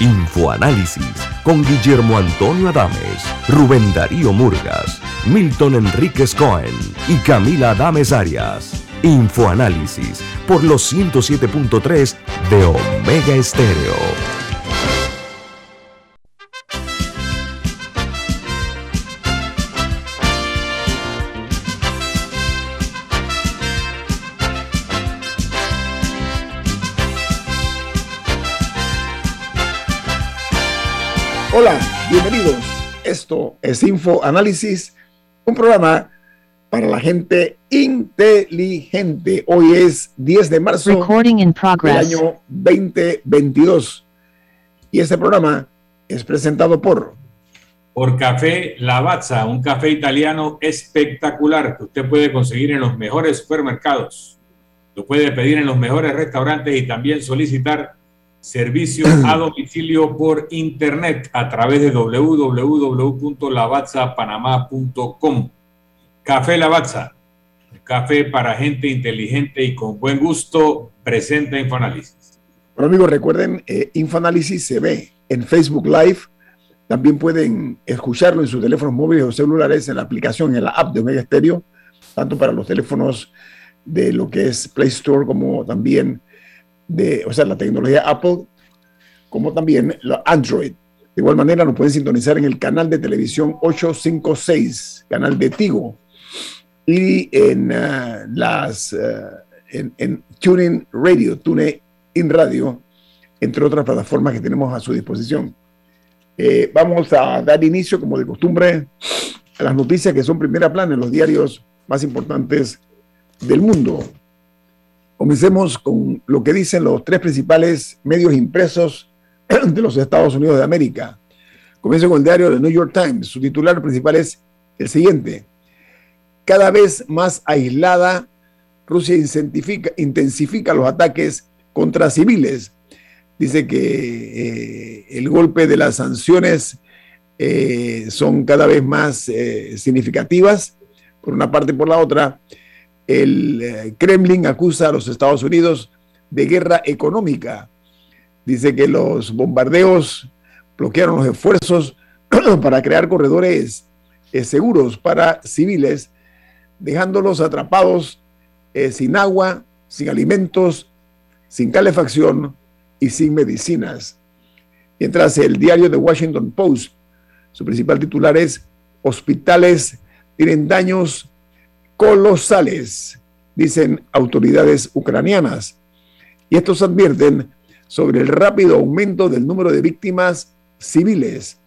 Infoanálisis con Guillermo Antonio Adames, Rubén Darío Murgas, Milton Enríquez Cohen y Camila Adames Arias. Infoanálisis por los 107.3 de Omega Estéreo. Hola, bienvenidos. Esto es Info Análisis, un programa para la gente inteligente. Hoy es 10 de marzo del año 2022 y este programa es presentado por por Café Lavazza, un café italiano espectacular que usted puede conseguir en los mejores supermercados. Lo puede pedir en los mejores restaurantes y también solicitar Servicio a domicilio por internet a través de www.lavazzapanamá.com. Café Lavazza, café para gente inteligente y con buen gusto, presenta Infoanálisis. Bueno amigos, recuerden, eh, Infoanálisis se ve en Facebook Live. También pueden escucharlo en sus teléfonos móviles o celulares en la aplicación, en la app de Omega Stereo, tanto para los teléfonos de lo que es Play Store como también de, o sea, la tecnología Apple, como también la Android. De igual manera, nos pueden sintonizar en el canal de televisión 856, canal de Tigo, y en uh, las uh, en, en, TuneIn Radio, TuneIn Radio, entre otras plataformas que tenemos a su disposición. Eh, vamos a dar inicio, como de costumbre, a las noticias que son primera plana en los diarios más importantes del mundo. Comencemos con lo que dicen los tres principales medios impresos de los Estados Unidos de América. Comienzo con el diario The New York Times. Su titular principal es el siguiente. Cada vez más aislada, Rusia intensifica los ataques contra civiles. Dice que eh, el golpe de las sanciones eh, son cada vez más eh, significativas, por una parte y por la otra el eh, Kremlin acusa a los Estados Unidos de guerra económica. Dice que los bombardeos bloquearon los esfuerzos para crear corredores eh, seguros para civiles, dejándolos atrapados eh, sin agua, sin alimentos, sin calefacción y sin medicinas. Mientras el diario The Washington Post, su principal titular es Hospitales tienen daños colosales, dicen autoridades ucranianas. Y estos advierten sobre el rápido aumento del número de víctimas civiles.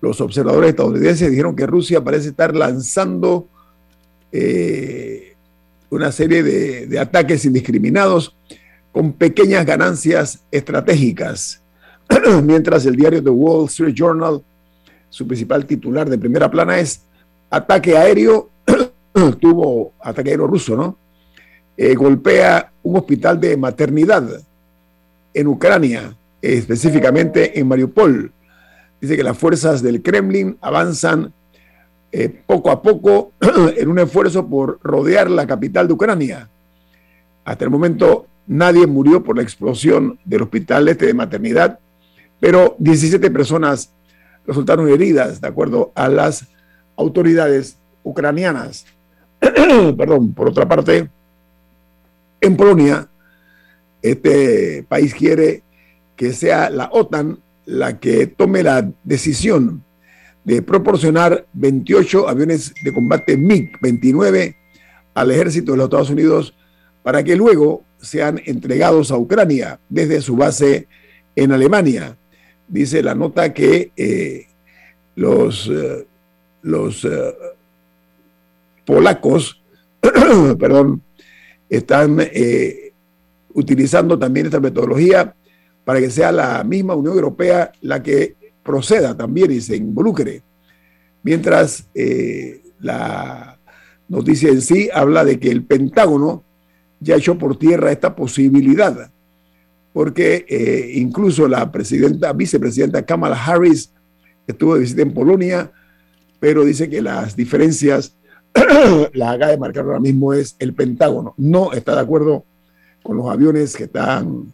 Los observadores estadounidenses dijeron que Rusia parece estar lanzando eh, una serie de, de ataques indiscriminados con pequeñas ganancias estratégicas. Mientras el diario The Wall Street Journal, su principal titular de primera plana es ataque aéreo tuvo ataque aéreo ruso, ¿no? Eh, golpea un hospital de maternidad en Ucrania, específicamente en Mariupol. Dice que las fuerzas del Kremlin avanzan eh, poco a poco en un esfuerzo por rodear la capital de Ucrania. Hasta el momento nadie murió por la explosión del hospital este de maternidad, pero 17 personas resultaron heridas, de acuerdo a las autoridades ucranianas. Perdón, por otra parte, en Polonia, este país quiere que sea la OTAN la que tome la decisión de proporcionar 28 aviones de combate MiG-29 al ejército de los Estados Unidos para que luego sean entregados a Ucrania desde su base en Alemania. Dice la nota que eh, los, eh, los eh, polacos, perdón, están eh, utilizando también esta metodología para que sea la misma Unión Europea la que proceda también y se involucre. Mientras eh, la noticia en sí habla de que el Pentágono ya echó por tierra esta posibilidad, porque eh, incluso la presidenta, vicepresidenta Kamala Harris estuvo de visita en Polonia, pero dice que las diferencias las acaba de marcar ahora mismo es el Pentágono. No está de acuerdo con los aviones que están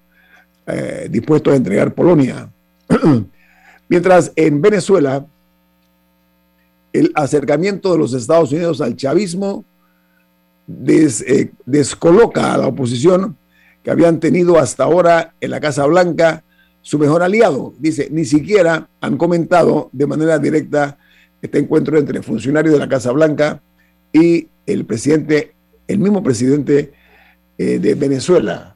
eh, dispuestos a entregar Polonia. Mientras en Venezuela, el acercamiento de los Estados Unidos al chavismo eh, descoloca a la oposición que habían tenido hasta ahora en la Casa Blanca su mejor aliado. Dice, ni siquiera han comentado de manera directa este encuentro entre funcionarios de la Casa Blanca y el presidente, el mismo presidente eh, de Venezuela,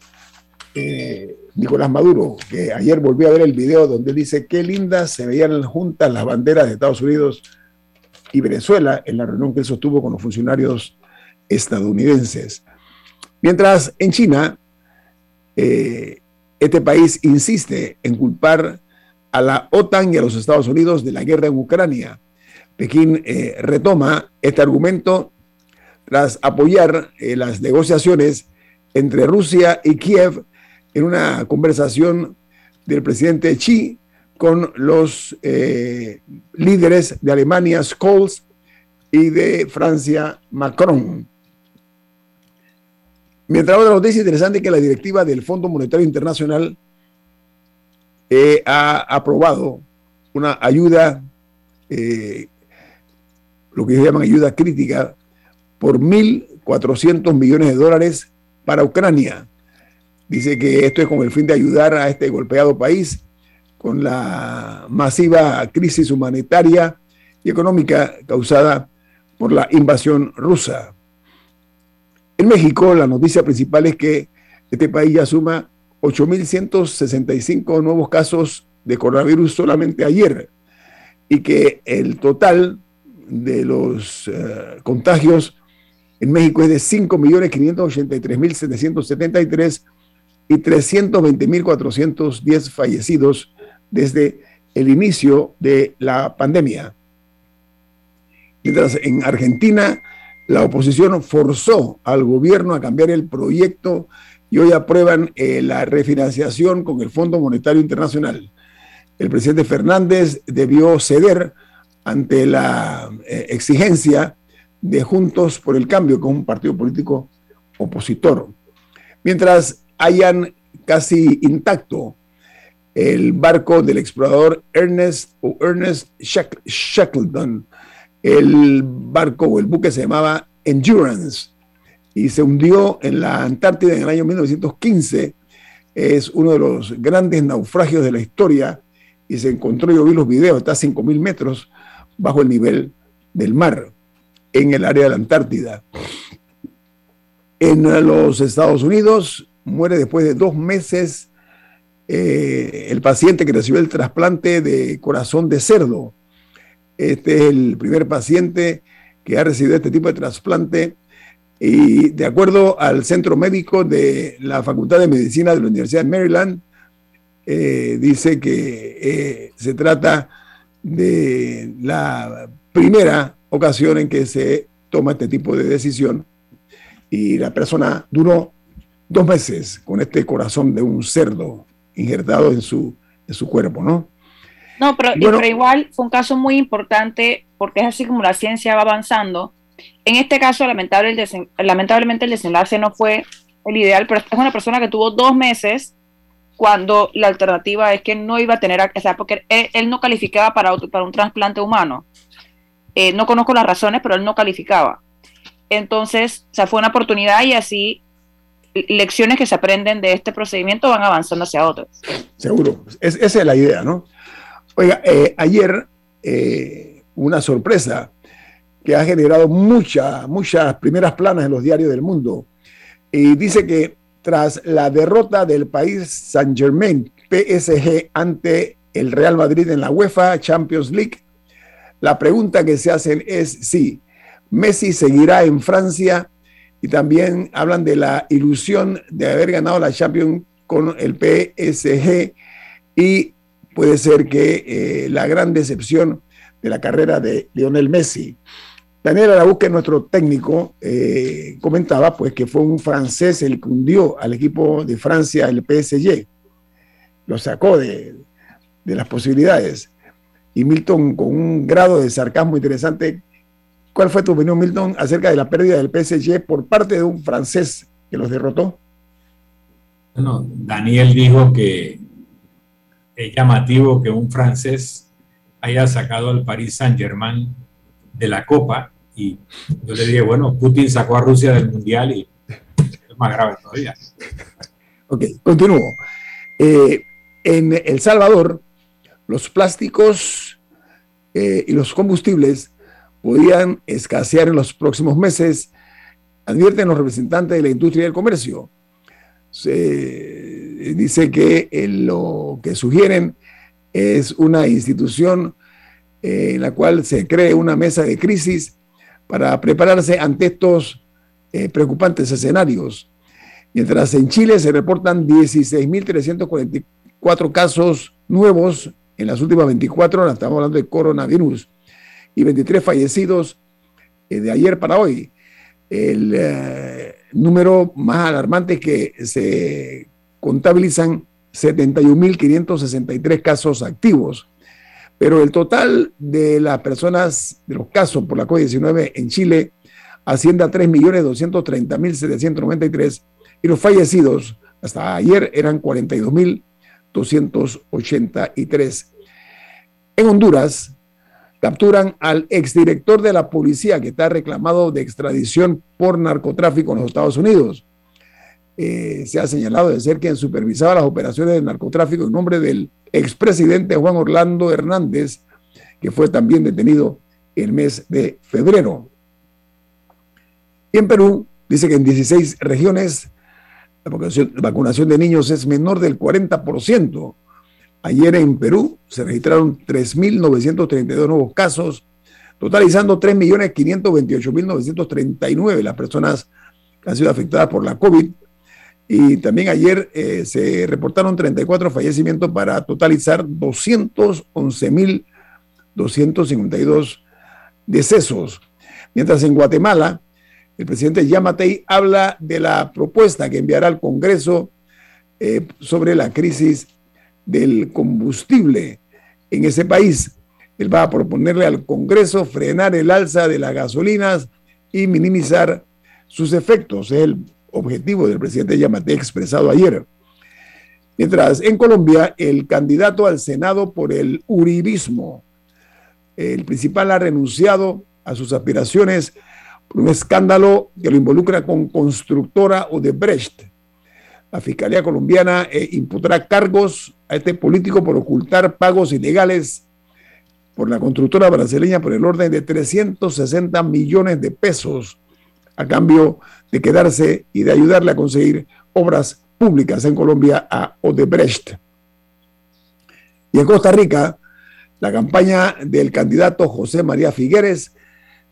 eh, Nicolás Maduro, que ayer volví a ver el video donde dice qué lindas se veían juntas las banderas de Estados Unidos y Venezuela en la reunión que sostuvo con los funcionarios estadounidenses. Mientras en China, eh, este país insiste en culpar a la OTAN y a los Estados Unidos de la guerra en Ucrania. Pekín eh, retoma este argumento tras apoyar eh, las negociaciones entre Rusia y Kiev en una conversación del presidente Xi con los líderes de Alemania, Scholz, y de Francia, Macron. Mientras otra noticia interesante es que la directiva del Fondo Monetario Internacional eh, ha aprobado una ayuda, eh, lo que ellos llaman ayuda crítica, por 1.400 millones de dólares para Ucrania. Dice que esto es con el fin de ayudar a este golpeado país con la masiva crisis humanitaria y económica causada por la invasión rusa. En México, la noticia principal es que este país ya suma 8.165 nuevos casos de coronavirus solamente ayer y que el total de los eh, contagios en México es de 5.583.773 y 320.410 fallecidos desde el inicio de la pandemia. Mientras en Argentina la oposición forzó al gobierno a cambiar el proyecto y hoy aprueban eh, la refinanciación con el Fondo Monetario Internacional. El presidente Fernández debió ceder ante la eh, exigencia de Juntos por el Cambio, que es un partido político opositor. Mientras hayan casi intacto el barco del explorador Ernest, o Ernest Shackleton, el barco o el buque se llamaba Endurance y se hundió en la Antártida en el año 1915. Es uno de los grandes naufragios de la historia y se encontró, yo vi los videos, está a 5.000 metros bajo el nivel del mar en el área de la Antártida. En los Estados Unidos muere después de dos meses eh, el paciente que recibió el trasplante de corazón de cerdo este es el primer paciente que ha recibido este tipo de trasplante y de acuerdo al centro médico de la Facultad de Medicina de la Universidad de Maryland, eh, dice que eh, se trata de la primera ocasión en que se toma este tipo de decisión y la persona duró dos meses con este corazón de un cerdo injertado en su, en su cuerpo, ¿no? No, pero, igual fue un caso muy importante porque es así como la ciencia va avanzando. En este caso, lamentable lamentablemente el desenlace no fue el ideal, pero es una persona que tuvo dos meses cuando la alternativa es que no iba a tener, o sea, porque él, no calificaba para, para un trasplante humano. Eh, no conozco las razones, pero él no calificaba. Entonces, o sea, fue una oportunidad y así lecciones que se aprenden de este procedimiento van avanzando hacia otros. Seguro, esa es la idea, ¿no? Oiga, eh, ayer eh, una sorpresa que ha generado muchas, muchas primeras planas en los diarios del mundo. Y dice que tras la derrota del país Saint Germain, PSG, ante el Real Madrid en la UEFA Champions League, la pregunta que se hacen es si Messi seguirá en Francia y también hablan de la ilusión de haber ganado la Champions con el PSG y puede ser que eh, la gran decepción de la carrera de Lionel Messi. Daniel Araúque, nuestro técnico, eh, comentaba pues que fue un francés el que hundió al equipo de Francia, el PSG. Lo sacó de, de las posibilidades. Y Milton, con un grado de sarcasmo interesante, ¿cuál fue tu opinión, Milton, acerca de la pérdida del PSG por parte de un francés que los derrotó? Bueno, Daniel dijo que es llamativo que un francés haya sacado al Paris Saint-Germain de la Copa y yo le dije, bueno, Putin sacó a Rusia del Mundial y es más grave todavía. Ok, continúo. Eh, en El Salvador, los plásticos eh, y los combustibles podían escasear en los próximos meses, advierten los representantes de la industria del comercio. Se dice que eh, lo que sugieren es una institución en la cual se cree una mesa de crisis para prepararse ante estos eh, preocupantes escenarios. Mientras en Chile se reportan 16.344 casos nuevos en las últimas 24 horas, estamos hablando de coronavirus, y 23 fallecidos eh, de ayer para hoy. El eh, número más alarmante es que se contabilizan 71.563 casos activos pero el total de las personas, de los casos por la COVID-19 en Chile asciende a 3.230.793 y los fallecidos hasta ayer eran 42.283. En Honduras capturan al exdirector de la policía que está reclamado de extradición por narcotráfico en los Estados Unidos. Eh, se ha señalado de ser quien supervisaba las operaciones de narcotráfico en nombre del expresidente Juan Orlando Hernández, que fue también detenido el mes de febrero. Y en Perú dice que en 16 regiones la vacunación de niños es menor del 40%. Ayer en Perú se registraron 3.932 nuevos casos, totalizando 3.528.939 las personas que han sido afectadas por la COVID y también ayer eh, se reportaron 34 fallecimientos para totalizar 211.252 decesos. Mientras en Guatemala, el presidente Yamatei habla de la propuesta que enviará al Congreso eh, sobre la crisis del combustible en ese país. Él va a proponerle al Congreso frenar el alza de las gasolinas y minimizar sus efectos. Él objetivo del presidente Yamate expresado ayer. Mientras en Colombia, el candidato al Senado por el Uribismo, el principal ha renunciado a sus aspiraciones por un escándalo que lo involucra con constructora Odebrecht. La Fiscalía colombiana eh, imputará cargos a este político por ocultar pagos ilegales por la constructora brasileña por el orden de 360 millones de pesos a cambio de quedarse y de ayudarle a conseguir obras públicas en Colombia a Odebrecht. Y en Costa Rica, la campaña del candidato José María Figueres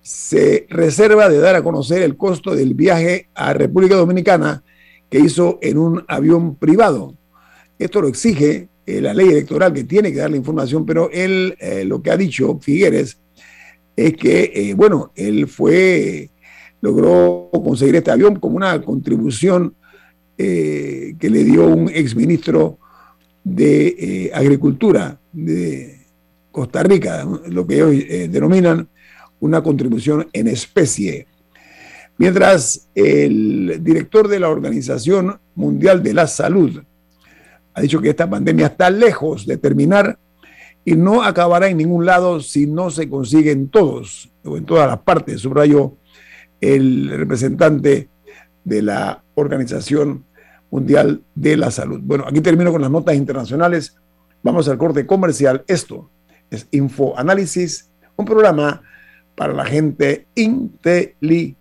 se reserva de dar a conocer el costo del viaje a República Dominicana que hizo en un avión privado. Esto lo exige eh, la ley electoral que tiene que dar la información, pero él eh, lo que ha dicho Figueres es que, eh, bueno, él fue logró conseguir este avión como una contribución eh, que le dio un exministro de eh, Agricultura de Costa Rica, lo que ellos eh, denominan una contribución en especie. Mientras el director de la Organización Mundial de la Salud ha dicho que esta pandemia está lejos de terminar y no acabará en ningún lado si no se consiguen todos o en todas las partes, subrayo el representante de la Organización Mundial de la Salud. Bueno, aquí termino con las notas internacionales. Vamos al corte comercial. Esto es Infoanálisis, un programa para la gente inteligente.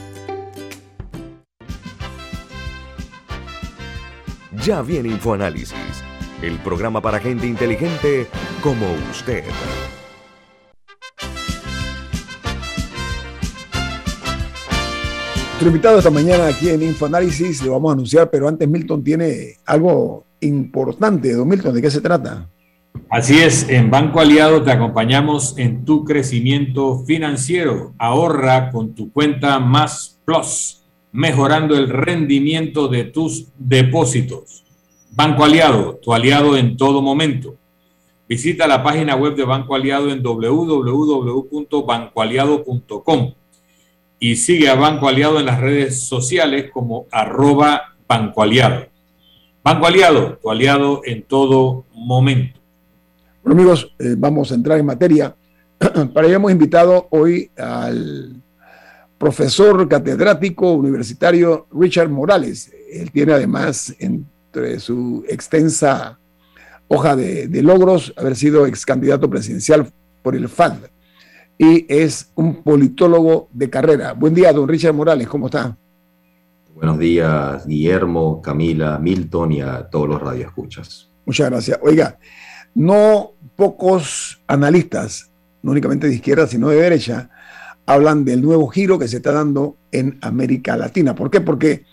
Ya viene InfoAnálisis, el programa para gente inteligente como usted. Nuestro invitado esta mañana aquí en InfoAnálisis le vamos a anunciar, pero antes Milton tiene algo importante. Don Milton, ¿de qué se trata? Así es, en Banco Aliado te acompañamos en tu crecimiento financiero. Ahorra con tu cuenta Más Plus, mejorando el rendimiento de tus depósitos. Banco Aliado, tu aliado en todo momento. Visita la página web de Banco Aliado en www.bancoaliado.com y sigue a Banco Aliado en las redes sociales como arroba Banco Aliado. Banco Aliado, tu aliado en todo momento. Bueno amigos, eh, vamos a entrar en materia. Para ello hemos invitado hoy al profesor catedrático universitario Richard Morales. Él tiene además entre su extensa hoja de, de logros haber sido ex candidato presidencial por el FAD y es un politólogo de carrera. Buen día, don Richard Morales, ¿cómo está? Buenos días, Guillermo, Camila, Milton y a todos los radioescuchas. Muchas gracias. Oiga, no pocos analistas, no únicamente de izquierda, sino de derecha, hablan del nuevo giro que se está dando en América Latina. ¿Por qué? Porque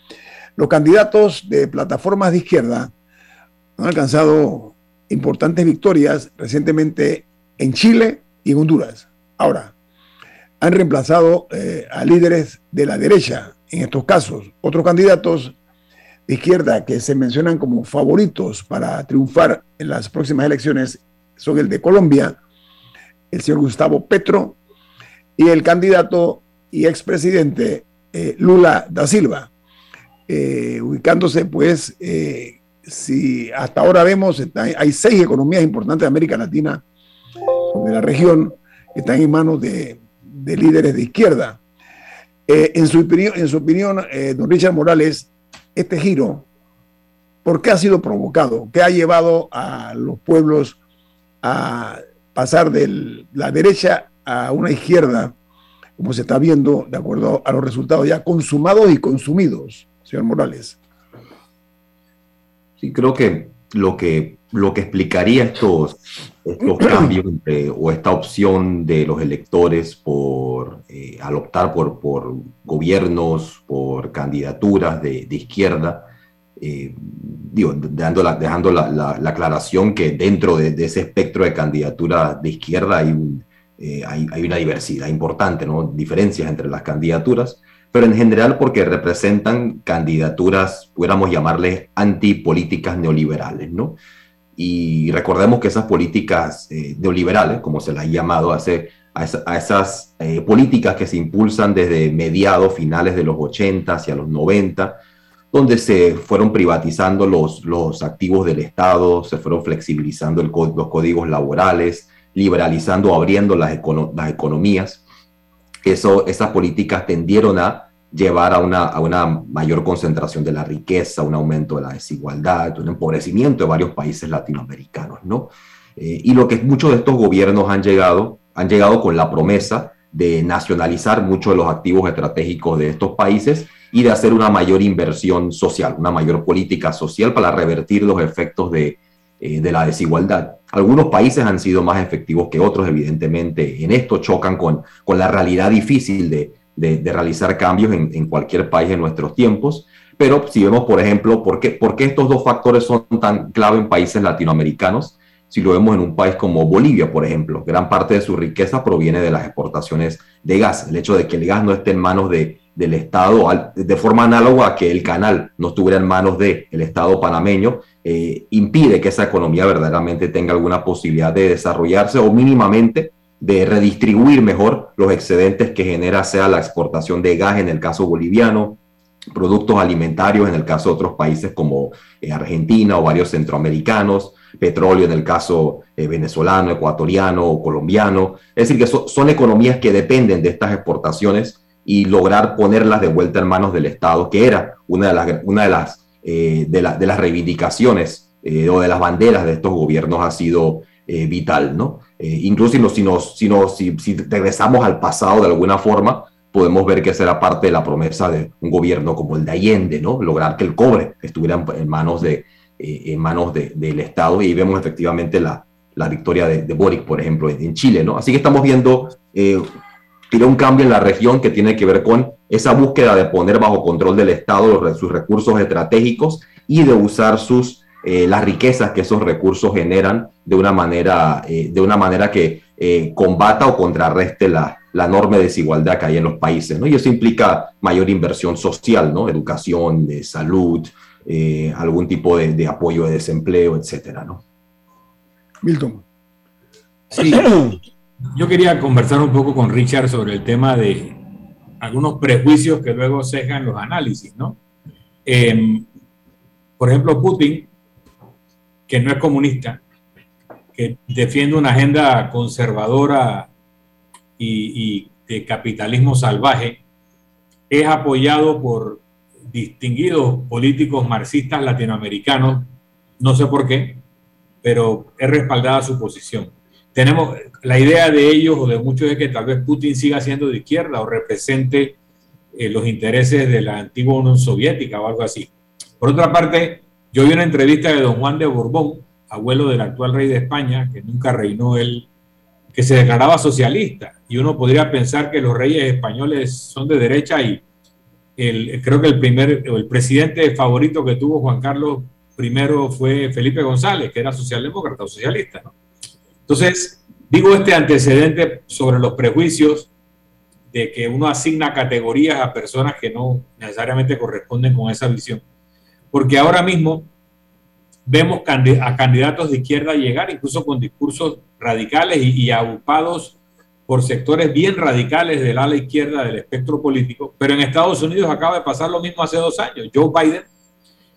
los candidatos de plataformas de izquierda han alcanzado importantes victorias recientemente en Chile y en Honduras. Ahora, han reemplazado eh, a líderes de la derecha en estos casos. Otros candidatos de izquierda que se mencionan como favoritos para triunfar en las próximas elecciones son el de Colombia, el señor Gustavo Petro, y el candidato y expresidente eh, Lula da Silva, eh, ubicándose pues, eh, si hasta ahora vemos, hay seis economías importantes de América Latina, de la región, que están en manos de, de líderes de izquierda. en, su opinión, en su opinión don Richard Morales, este giro, ¿por qué ha sido provocado? ¿Qué ha llevado a los pueblos a pasar de la derecha a una izquierda, como se está viendo de acuerdo a los resultados ya consumados y consumidos, señor Morales? Sí, creo que lo que, lo que explicaría estos, estos cambios o esta opción de los electores por eh, al optar por, por gobiernos, por candidaturas de, de izquierda, eh, digo, dejando, la, dejando la, la, aclaración que dentro de, de, ese espectro de candidaturas de izquierda hay, un, eh, hay, hay, una diversidad importante, ¿no? diferencias entre las candidaturas, pero en general porque representan candidaturas, pudiéramos llamarles antipolíticas neoliberales, ¿no? Y recordemos que esas políticas eh, neoliberales, como se las ha llamado, hace, a, esa, a esas eh, políticas que se impulsan desde mediados, finales de los 80 hacia los 90, donde se fueron privatizando los, los activos del Estado, se fueron flexibilizando el, los códigos laborales, liberalizando, abriendo las, econo las economías. Eso, esas políticas tendieron a llevar a una, a una mayor concentración de la riqueza, un aumento de la desigualdad, un empobrecimiento de varios países latinoamericanos, ¿no? Eh, y lo que muchos de estos gobiernos han llegado, han llegado con la promesa de nacionalizar muchos de los activos estratégicos de estos países y de hacer una mayor inversión social, una mayor política social para revertir los efectos de, eh, de la desigualdad. Algunos países han sido más efectivos que otros, evidentemente. En esto chocan con, con la realidad difícil de, de, de realizar cambios en, cualquier país en nuestros tiempos. Pero si vemos, por ejemplo, ¿por qué, por qué estos dos factores son tan clave en países latinoamericanos? Si lo vemos en un país como Bolivia, por ejemplo, gran parte de su riqueza proviene de las exportaciones de gas. El hecho de que el gas no esté en manos de, del Estado, de forma análoga a que el canal no estuviera en manos del el Estado panameño, eh, impide que esa economía verdaderamente tenga alguna posibilidad de desarrollarse o mínimamente de redistribuir mejor los excedentes que genera sea la exportación de gas en el caso boliviano, productos alimentarios en el caso de otros países como eh, Argentina o varios centroamericanos, petróleo en el caso eh, venezolano, ecuatoriano o colombiano. Es decir, que son economías que dependen de estas exportaciones y lograr ponerlas de vuelta en manos del Estado, que era una de las, una de las, eh, de, las reivindicaciones o de las banderas de estos gobiernos ha sido vital. ¿no? incluso si, nos, si, nos, si, si regresamos al pasado de alguna forma, podemos ver que será parte de la promesa de un gobierno como el de Allende, ¿no? Lograr que el cobre estuviera en manos, de, eh, en manos del Estado y vemos efectivamente la, la victoria de, Boric, por ejemplo, en, Chile, ¿no? Así que estamos viendo eh, un cambio en la región que tiene que ver con esa búsqueda de poner bajo control del Estado sus recursos estratégicos y de usar sus, eh, las riquezas que esos recursos generan de una manera, eh, de una manera que combata o contrarreste la, la enorme desigualdad que hay en los países, ¿no? Y eso implica mayor inversión social, ¿no? Educación, de salud, eh, algún tipo de, apoyo de desempleo, etcétera, ¿no? Milton. Sí, yo quería conversar un poco con Richard sobre el tema de algunos prejuicios que luego cejan los análisis, ¿no? Em, por ejemplo, Putin, que no es comunista, que defiende una agenda conservadora y, de capitalismo salvaje, es apoyado por distinguidos políticos marxistas latinoamericanos, no sé por qué, pero es respaldada su posición. Tenemos la idea de ellos o de muchos es que tal vez Putin siga siendo de izquierda o represente eh, los intereses de la antigua Unión Soviética o algo así. Por otra parte, yo vi una entrevista de don Juan de Borbón, abuelo del actual rey de España, que nunca reinó él que se declaraba socialista. Y uno podría pensar que los reyes españoles son de derecha y el, creo que el primer, el presidente favorito que tuvo Juan Carlos I fue Felipe González, que era socialdemócrata o socialista. Entonces, digo este antecedente sobre los prejuicios de que uno asigna categorías a personas que no necesariamente corresponden con esa visión. Porque ahora mismo vemos a candidatos de izquierda llegar incluso con discursos radicales y, y por sectores bien radicales del ala izquierda del espectro político, pero en Estados Unidos acaba de pasar lo mismo hace dos años. Joe Biden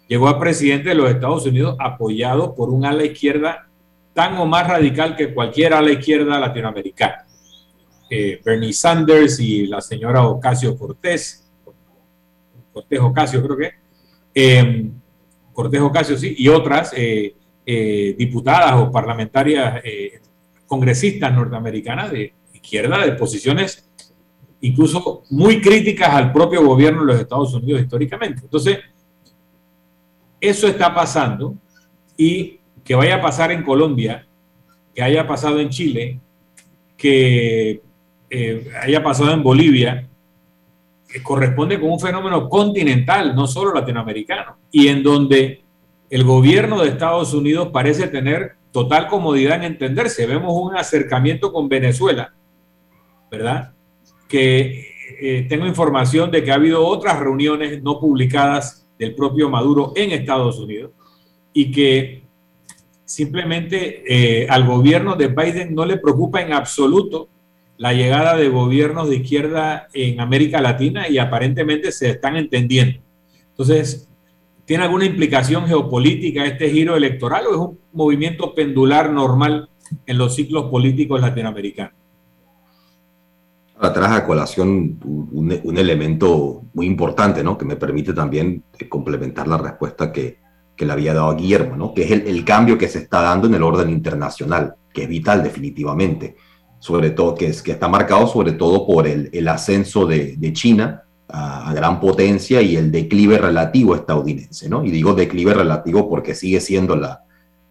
llegó a presidente de los Estados Unidos apoyado por un ala izquierda tan o más radical que cualquier ala izquierda latinoamericana. Eh, Bernie Sanders y la señora Ocasio Cortés, Cortés Ocasio creo que, eh, Cortés Ocasio, sí, y otras eh, eh, diputadas o parlamentarias eh, congresistas norteamericanas de izquierda, de posiciones incluso muy críticas al propio gobierno de los Estados Unidos históricamente. Entonces, eso está pasando y que vaya a pasar en Colombia, que haya pasado en Chile, que haya pasado en Bolivia, corresponde con un fenómeno continental, no solo latinoamericano, y en donde el gobierno de Estados Unidos parece tener total comodidad en entenderse. Vemos un acercamiento con Venezuela, ¿verdad? Que eh, tengo información de que ha habido otras reuniones no publicadas del propio Maduro en Estados Unidos y que simplemente eh, al gobierno de Biden no le preocupa en absoluto la llegada de gobiernos de izquierda en América Latina y aparentemente se están entendiendo. Entonces, ¿tiene alguna implicación geopolítica este giro electoral o es un movimiento pendular normal en los ciclos políticos latinoamericanos? Atrás a colación un, elemento muy importante, ¿no? Que me permite también eh, complementar la respuesta que, que le había dado a Guillermo, ¿no? Que es el, el cambio que se está dando en el orden internacional, que es vital definitivamente sobre todo, que, es, que está marcado sobre todo por el, el ascenso de, de China a, gran potencia y el declive relativo estadounidense, ¿no? Y digo declive relativo porque sigue siendo la,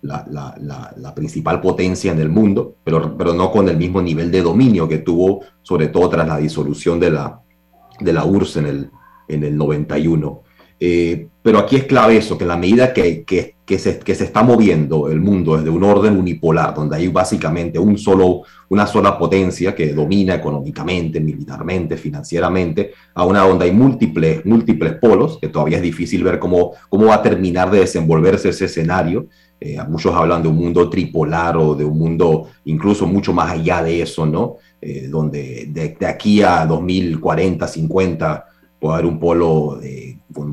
la, la, la, principal potencia en el mundo, pero, pero no con el mismo nivel de dominio que tuvo, sobre todo tras la disolución de la, de la URSS en el, en el 91. Eh, pero aquí es clave eso, que en la medida que, que, que se, que se está moviendo el mundo desde un orden unipolar, donde hay básicamente un solo, una sola potencia que domina económicamente, militarmente, financieramente, a una donde hay múltiples, múltiples polos, que todavía es difícil ver cómo, cómo va a terminar de desenvolverse ese escenario. Eh, muchos hablan de un mundo tripolar o de un mundo incluso mucho más allá de eso, ¿no? Eh, donde de, de, aquí a 2040, 50 puede haber un polo de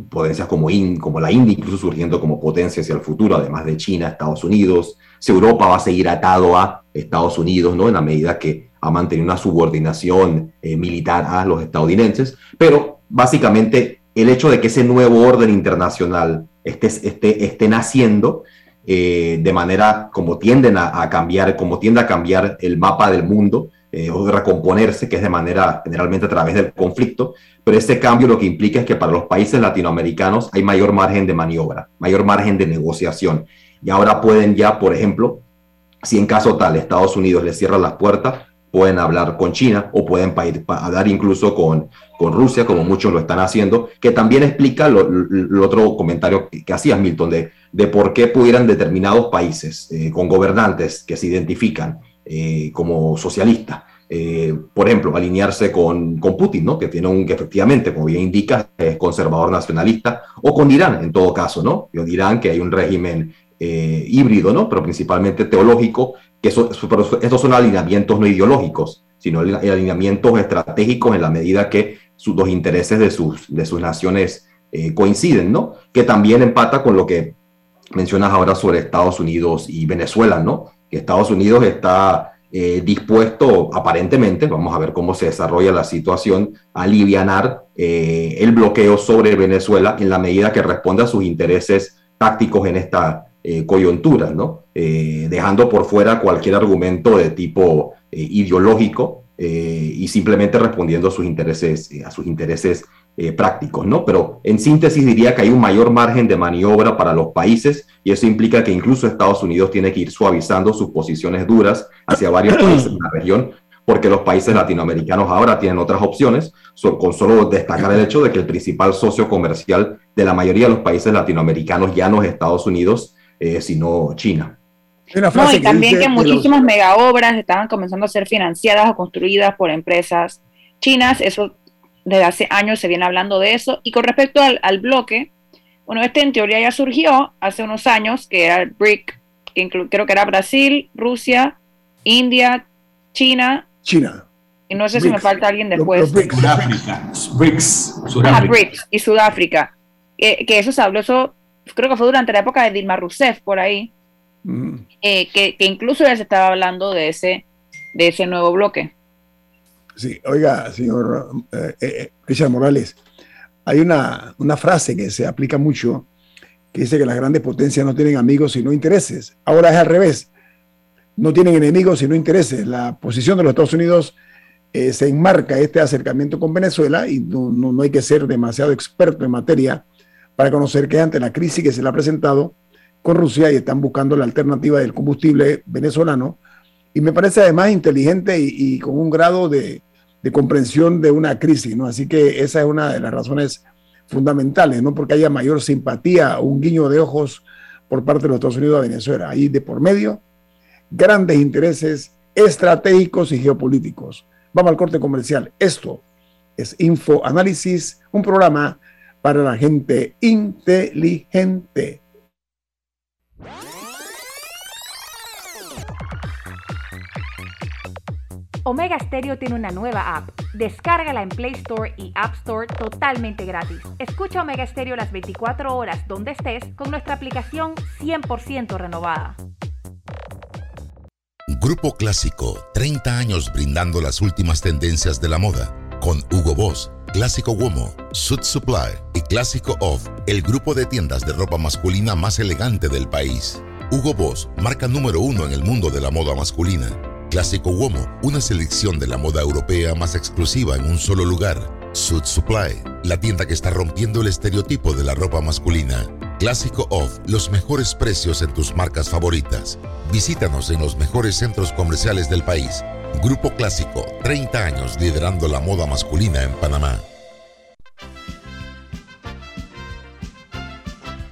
potencias como, como la India, incluso surgiendo como potencia hacia el futuro, además de China, Estados Unidos. Si Europa va a seguir atado a Estados Unidos, ¿no? En la medida que ha mantenido una subordinación eh, militar a los estadounidenses. Pero básicamente el hecho de que ese nuevo orden internacional esté, esté, esté naciendo eh, de manera como tienden a, cambiar, como tiende a cambiar el mapa del mundo, eh, o de recomponerse, que es de manera generalmente a través del conflicto, pero ese cambio lo que implica es que para los países latinoamericanos hay mayor margen de maniobra, mayor margen de negociación. Y ahora pueden ya, por ejemplo, si en caso tal Estados Unidos les cierra las puertas, pueden hablar con China o pueden hablar incluso con, con Rusia, como muchos lo están haciendo, que también explica el otro comentario que, que hacías, Milton, de, de, por qué pudieran determinados países eh, con gobernantes que se identifican eh, como socialista. Eh, por ejemplo, alinearse con, con, Putin, ¿no? que tiene un que efectivamente, como bien indica, es conservador nacionalista, o con Irán, en todo caso, ¿no? Yo dirán que hay un régimen híbrido, ¿no? Pero principalmente teológico, eso, estos son alineamientos no ideológicos, sino alineamientos estratégicos en la medida que sus, los intereses de sus, de sus naciones eh, coinciden, ¿no? Que también empata con lo que mencionas ahora sobre Estados Unidos y Venezuela, ¿no? que Estados Unidos está eh, dispuesto, aparentemente, vamos a ver cómo se desarrolla la situación, a aliviar eh, el bloqueo sobre Venezuela en la medida que responda a sus intereses tácticos en esta coyuntura, ¿no? Dejando por fuera cualquier argumento de tipo ideológico y simplemente respondiendo a sus intereses, a sus intereses eh, prácticos, ¿no? Pero en síntesis diría que hay un mayor margen de maniobra para los países y eso implica que incluso Estados Unidos tiene que ir suavizando sus posiciones duras hacia varios países de la región porque los países latinoamericanos ahora tienen otras opciones, con solo destacar el hecho de que el principal socio comercial de la mayoría de los países latinoamericanos ya no es Estados Unidos, eh, sino China. No, y también que muchísimas megaobras estaban comenzando a ser financiadas o construidas por empresas chinas, eso desde hace años se viene hablando de eso. Y con respecto al, al bloque, bueno, este en teoría ya surgió hace unos años, que era el BRIC, que creo que era Brasil, Rusia, India, China. China. Y no sé si me falta alguien después. Sudáfrica. BRICS. Sudáfrica. BRICS y Sudáfrica. que eso se habló, eso creo que fue durante la época de Dilma Rousseff, por ahí. Eh, que, incluso ya se estaba hablando de ese, de ese nuevo bloque. Sí, oiga, señor eh, eh, Richard Morales, hay una, una, frase que se aplica mucho que dice que las grandes potencias no tienen amigos sino intereses. Ahora es al revés, no tienen enemigos sino intereses. La posición de los Estados Unidos eh, se enmarca este acercamiento con Venezuela y no, no, no, hay que ser demasiado experto en materia para conocer que ante la crisis que se le ha presentado con Rusia y están buscando la alternativa del combustible venezolano, y me parece además inteligente y, y con un grado de, comprensión de una crisis, ¿no? Así que esa es una de las razones fundamentales, no porque haya mayor simpatía un guiño de ojos por parte de los Estados Unidos a Venezuela. Ahí de por medio, grandes intereses estratégicos y geopolíticos. Vamos al corte comercial. Esto es Info Análisis, un programa para la gente inteligente. Omega Stereo tiene una nueva app. Descárgala en Play Store y App Store totalmente gratis. Escucha Omega Stereo las 24 horas donde estés con nuestra aplicación 100% renovada. Grupo Clásico, 30 años brindando las últimas tendencias de la moda. Con Hugo Boss, Clásico Womo, Suit Supply y Clásico Off, el grupo de tiendas de ropa masculina más elegante del país. Hugo Boss, marca número uno en el mundo de la moda masculina Clásico Uomo, una selección de la moda europea más exclusiva en un solo lugar. Suit Supply, la tienda que está rompiendo el estereotipo de la ropa masculina. Clásico Off, los mejores precios en tus marcas favoritas. Visítanos en los mejores centros comerciales del país. Grupo Clásico, 30 años liderando la moda masculina en Panamá.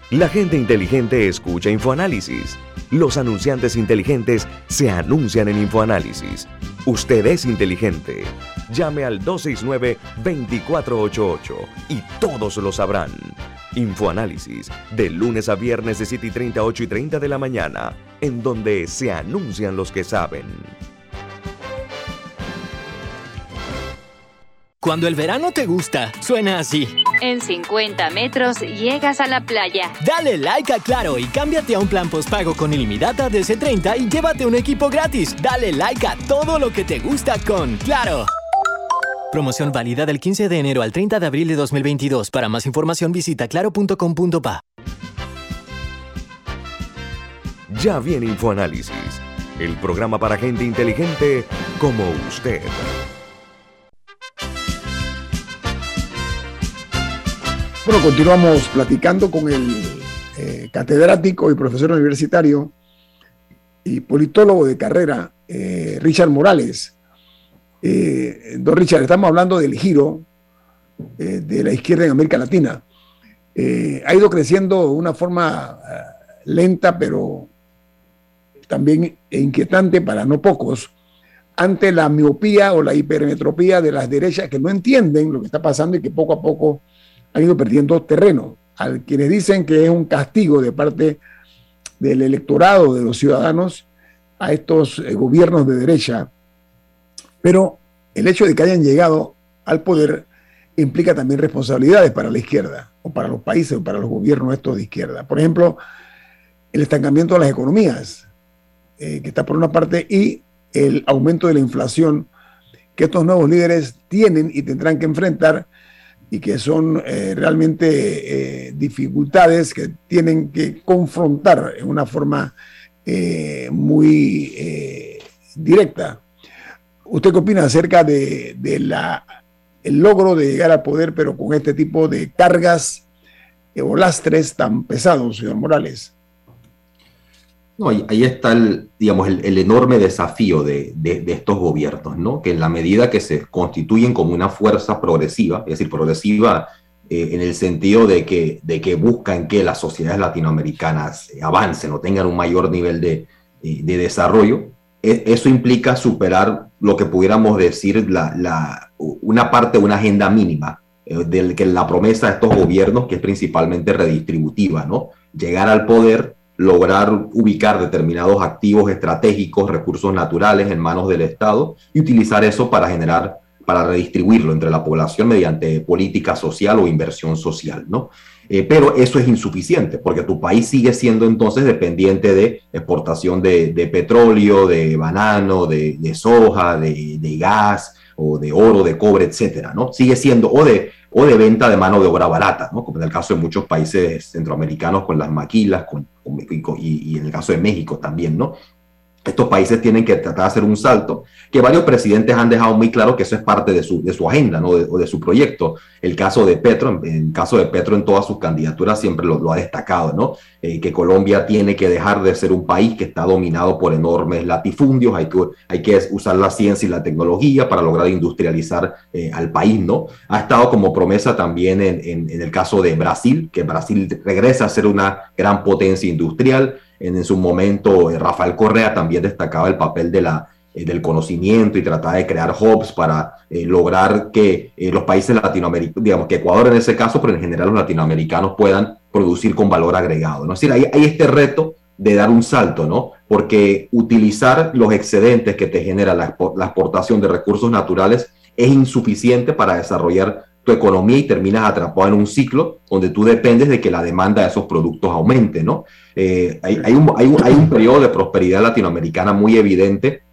La gente inteligente escucha InfoAnálisis. Los anunciantes inteligentes se anuncian en InfoAnálisis. Usted es inteligente. Llame al 269-2488 y todos lo sabrán. Infoanálisis, de lunes a viernes de 7 y 30, 8 y 30 de la mañana, en donde se anuncian los que saben. Cuando el verano te gusta, suena así. En 50 metros llegas a la playa. Dale like a Claro y cámbiate a un plan postpago con ilimitada de C30 y llévate un equipo gratis. Dale like a todo lo que te gusta con Claro. Promoción válida del 15 de enero al 30 de abril de 2022. Para más información visita claro.com.pa. Ya viene InfoAnálisis, el programa para gente inteligente como usted. Bueno, continuamos platicando con el eh, catedrático y profesor universitario y politólogo de carrera, eh, Richard Morales. Eh, don Richard, estamos hablando del giro de la izquierda en América Latina. ha ido creciendo de una forma lenta, pero también inquietante para no pocos, ante la miopía o la hipermetropía de las derechas que no entienden lo que está pasando y que poco a poco han ido perdiendo terreno. A quienes dicen que es un castigo de parte del electorado, de los ciudadanos, a estos eh, gobiernos de derecha. Pero el hecho de que hayan llegado al poder implica también responsabilidades para la izquierda, o para los países, o para los gobiernos estos de izquierda. Por ejemplo, el estancamiento de las economías, eh, que está por una parte, y el aumento de la inflación que estos nuevos líderes tienen y tendrán que enfrentar y que son eh, realmente eh, dificultades que tienen que confrontar en una forma muy directa. ¿Usted qué opina acerca de, la, el logro de llegar al poder, pero con este tipo de cargas o lastres tan pesados, señor Morales? No, ahí, está el, digamos, el, enorme desafío de, estos gobiernos, ¿no? Que en la medida que se constituyen como una fuerza progresiva, es decir, progresiva eh, en el sentido de que, de que buscan que las sociedades latinoamericanas avancen o tengan un mayor nivel de, eh, desarrollo, e, eso implica superar lo que pudiéramos decir la, una parte de una agenda mínima, eh, del que la promesa de estos gobiernos, que es principalmente redistributiva, ¿no? Llegar al poder lograr ubicar determinados activos estratégicos, recursos naturales en manos del Estado y utilizar eso para generar, para redistribuirlo entre la población mediante política social o inversión social, ¿no? Eh, pero eso es insuficiente porque tu país sigue siendo entonces dependiente de exportación de, petróleo, de banano, de, soja, de, de, gas o de oro, de cobre, etcétera, ¿no? Sigue siendo, o de o de venta de mano de obra barata, ¿no? como en el caso de muchos países centroamericanos con las maquilas con, y, y, en el caso de México también, ¿no? Estos países tienen que tratar de hacer un salto, que varios presidentes han dejado muy claro que eso es parte de su, de su agenda ¿no? o de su proyecto. El caso de Petro, en, el caso de Petro en todas sus candidaturas siempre lo, ha destacado, ¿no? Eh, que Colombia tiene que dejar de ser un país que está dominado por enormes latifundios, hay que, usar la ciencia y la tecnología para lograr industrializar eh, al país, ¿no? Ha estado como promesa también en, el caso de Brasil, que Brasil regresa a ser una gran potencia industrial, en, su momento, eh, Rafael Correa también destacaba el papel de la, del conocimiento y trataba de crear hubs para lograr que los países latinoamericanos, digamos que Ecuador en ese caso, pero en general los latinoamericanos puedan producir con valor agregado. ¿no? Es decir, hay, hay este reto de dar un salto, ¿no? Porque utilizar los excedentes que te genera la, exportación de recursos naturales es insuficiente para desarrollar tu economía y terminas atrapado en un ciclo donde tú dependes de que la demanda de esos productos aumente, ¿no? Eh, hay, un, hay, un, periodo de prosperidad latinoamericana muy evidente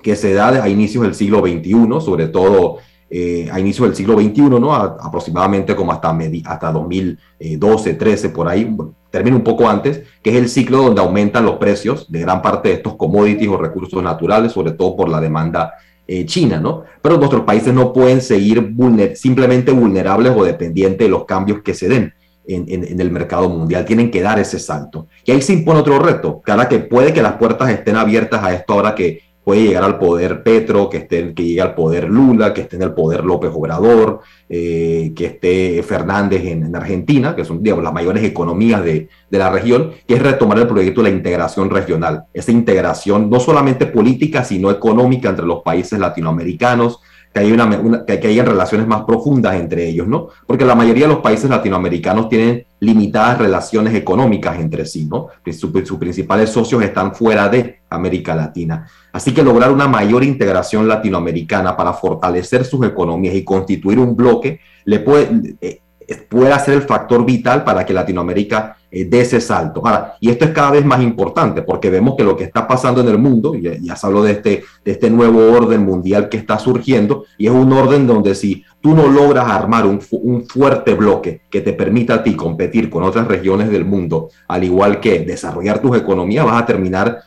que se da a inicios del siglo XXI, sobre todo eh, a inicios del siglo XXI, ¿no? aproximadamente como hasta, hasta 2012, 13, por ahí, termina un poco antes, que es el ciclo donde aumentan los precios de gran parte de estos commodities o recursos naturales, sobre todo por la demanda eh, China, ¿no? Pero nuestros países no pueden seguir simplemente vulnerables o dependientes de los cambios que se den en, el mercado mundial. Tienen que dar ese salto. Y ahí se impone otro reto, cara que puede que las puertas estén abiertas a esto ahora que puede llegar al poder Petro, que, esté, que llegue al poder Lula, que esté en el poder López Obrador, eh, que esté Fernández en, Argentina, que son digamos, las mayores economías de, de, la región, que es retomar el proyecto de la integración regional, esa integración no solamente política, sino económica entre los países latinoamericanos, que hay, una, que hayan relaciones más profundas entre ellos, ¿no? Porque la mayoría de los países latinoamericanos tienen limitadas relaciones económicas entre sí, ¿no? Sus, principales socios están fuera de América Latina. Así que lograr una mayor integración latinoamericana para fortalecer sus economías y constituir un bloque le puede, puede ser el factor vital para que Latinoamérica eh, dé ese salto. y esto es cada vez más importante porque vemos que lo que está pasando en el mundo, ya, se habló de este, de este nuevo orden mundial que está surgiendo, y es un orden donde si tú no logras armar un, un fuerte bloque que te permita a ti competir con otras regiones del mundo, al igual que desarrollar tus economías, vas a terminar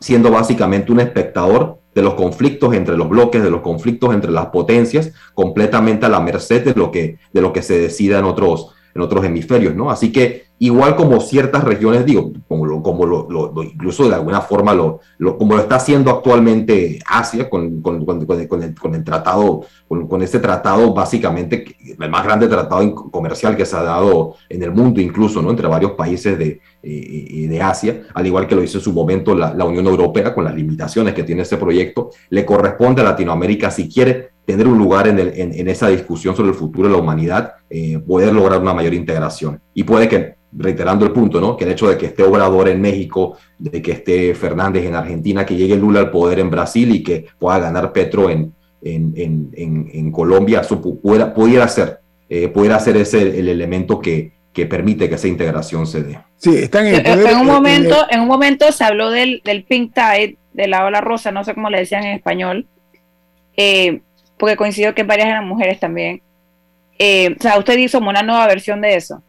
siendo básicamente un espectador de los conflictos entre los bloques, de los conflictos entre las potencias, completamente a la merced de lo que, de lo que se decida en otros, en otros hemisferios, ¿no? Así que igual como ciertas regiones, digo, como lo, como lo, incluso de alguna forma lo, como lo está haciendo actualmente Asia con, con, con, el, con el, tratado, con, este tratado básicamente, el más grande tratado comercial que se ha dado en el mundo, incluso, ¿no? Entre varios países de, eh, de Asia, al igual que lo hizo en su momento la, la Unión Europea con las limitaciones que tiene ese proyecto, le corresponde a Latinoamérica si quiere tener un lugar en, el, en, esa discusión sobre el futuro de la humanidad, eh, poder lograr una mayor integración. Y puede que, reiterando el punto, ¿no? que el hecho de que esté Obrador en México, de que esté Fernández en Argentina, que llegue Lula al poder en Brasil y que pueda ganar Petro en, en, en Colombia, eso pudiera, pudiera ser, eh, pudiera ser ese el elemento que, que permite que esa integración se dé. Sí, están en, en un momento, en un momento se habló del, del pink tide, de la ola rosa, no sé cómo le decían en español. Eh, porque coincido que varias eran mujeres también. Eh, o sea, usted hizo una nueva versión de eso.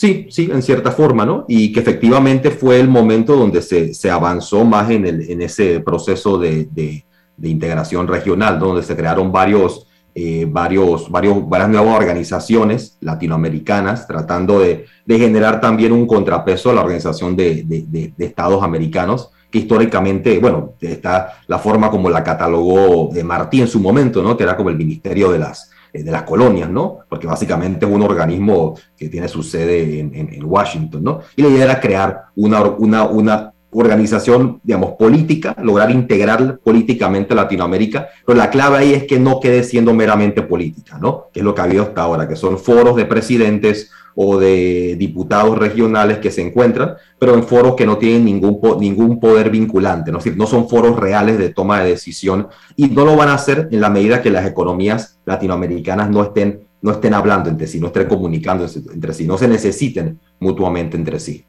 Sí, sí, en cierta forma, ¿no? Y que efectivamente fue el momento donde se, se avanzó más en, el, en ese proceso de, de, integración regional, donde se crearon varios, eh, varios, varios, varias nuevas organizaciones latinoamericanas tratando de, de, generar también un contrapeso a la organización de, estados americanos que históricamente, bueno, está la forma como la catalogó de Martí en su momento, ¿no? Que era como el Ministerio de las, eh, de las Colonias, ¿no? Porque básicamente es un organismo que tiene su sede en, en, Washington, ¿no? Y la idea era crear una, una, una organización, digamos, política, lograr integrar políticamente Latinoamérica, pero la clave ahí es que no quede siendo meramente política, ¿no? Que es lo que ha habido hasta ahora, que son foros de presidentes o de diputados regionales que se encuentran, pero en foros que no tienen ningún, ningún poder vinculante, ¿no? Es decir, no son foros reales de toma de decisión y no lo van a hacer en la medida que las economías latinoamericanas no estén, no estén hablando entre sí, no estén comunicando entre sí, no se necesiten mutuamente entre sí.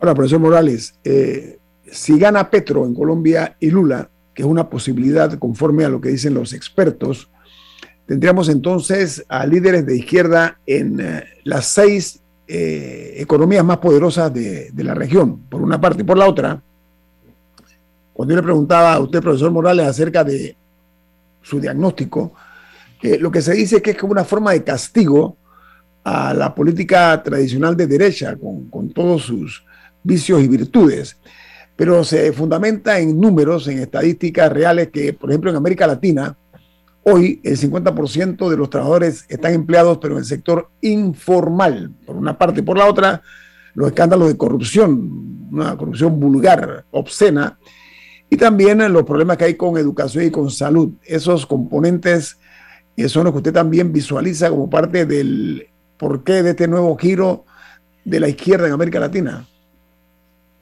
Ahora, profesor Morales, eh, si gana Petro en Colombia y Lula, que es una posibilidad conforme a lo que dicen los expertos, tendríamos entonces a líderes de izquierda en eh, las seis eh, economías más poderosas de, la región, por una parte. Y por la otra, cuando yo le preguntaba a usted, profesor Morales, acerca de su diagnóstico, lo que se dice es que es como una forma de castigo a la política tradicional de derecha, con todos sus vicios y virtudes, pero se fundamenta en números, en estadísticas reales que, por ejemplo, en América Latina, Hoy el 50% de los trabajadores están empleados, pero en el sector informal, por una parte. Por la otra, los escándalos de corrupción, una corrupción vulgar, obscena, y también los problemas que hay con educación y con salud. Esos componentes son los que usted también visualiza como parte del porqué de este nuevo giro de la izquierda en América Latina.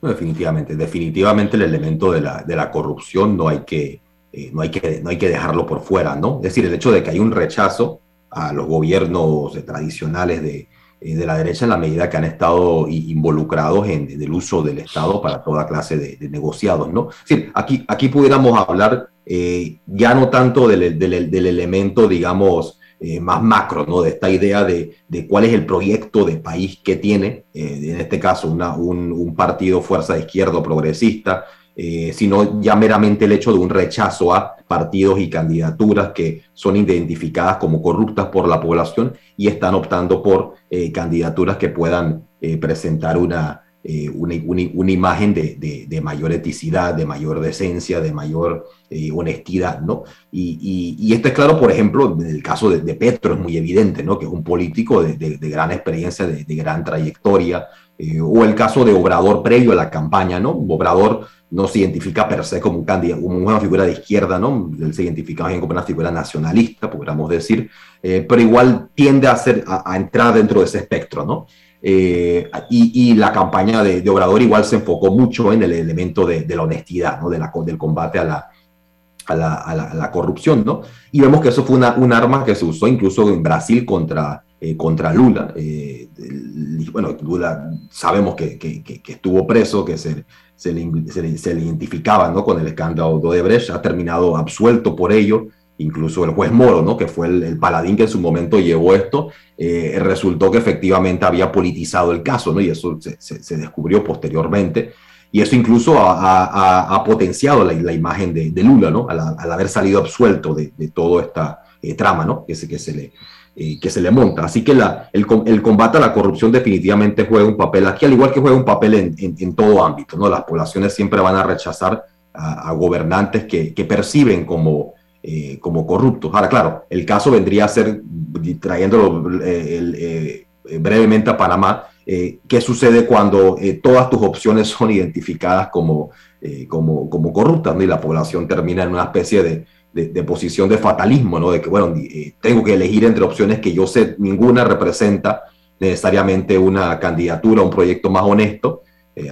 Definitivamente, definitivamente el elemento de la, de la corrupción no hay que eh, no, hay que, no hay que dejarlo por fuera, ¿no? Es decir, el hecho de que hay un rechazo a los gobiernos tradicionales de, eh, de la derecha en la medida que han estado involucrados en, el uso del Estado para toda clase de, negociados, ¿no? Es aquí, aquí pudiéramos hablar eh, ya no tanto del, del elemento, digamos, más macro, ¿no? De esta idea de, de, cuál es el proyecto de país que tiene, en este caso, una, un, partido fuerza de izquierdo progresista, eh, sino ya meramente el hecho de un rechazo a partidos y candidaturas que son identificadas como corruptas por la población y están optando por eh, candidaturas que puedan eh, presentar una, eh, una, una, imagen de, de, mayor eticidad, de mayor decencia, de mayor eh, honestidad, ¿no? Y, y, esto es claro, por ejemplo, en el caso de, Petro es muy evidente, ¿no? Que es un político de, gran experiencia, de, gran trayectoria, eh, o el caso de Obrador previo a la campaña, ¿no? Obrador no se identifica per se como un candidato, como una figura de izquierda, ¿no? Él se identifica bien como una figura nacionalista, podríamos decir, pero igual tiende a, ser, a entrar dentro de ese espectro, ¿no? Eh, y, la campaña de, Obrador igual se enfocó mucho en el elemento de, la honestidad, ¿no? de la, del combate a la, a la, a la, corrupción. ¿no? Y vemos que eso fue una, un arma que se usó incluso en Brasil contra, eh, contra Lula. Eh, bueno, Lula sabemos que, que, que, estuvo preso, que se, se, le, se, le, identificaba ¿no? con el escándalo de Odebrecht, ha terminado absuelto por ello incluso el juez Moro, ¿no? que fue el, paladín que en su momento llevó esto, eh, resultó que efectivamente había politizado el caso, ¿no? y eso se, descubrió posteriormente. Y eso incluso ha, potenciado la, imagen de, Lula, ¿no? Al, haber salido absuelto de, toda esta eh, trama ¿no? que, se, que, se le, eh, que se le monta. Así que la, el, combate a la corrupción definitivamente juega un papel aquí, al igual que juega un papel en, en, todo ámbito. ¿no? Las poblaciones siempre van a rechazar a, gobernantes que, que perciben como eh, como corruptos. Ahora, claro, el caso vendría a ser, trayéndolo eh, eh, brevemente a Panamá, ¿qué sucede cuando todas tus opciones son identificadas como, como, como corruptas y la población termina en una especie de, de, posición de fatalismo, ¿no? de que, bueno, tengo que elegir entre opciones que yo sé ninguna representa necesariamente una candidatura, un proyecto más honesto,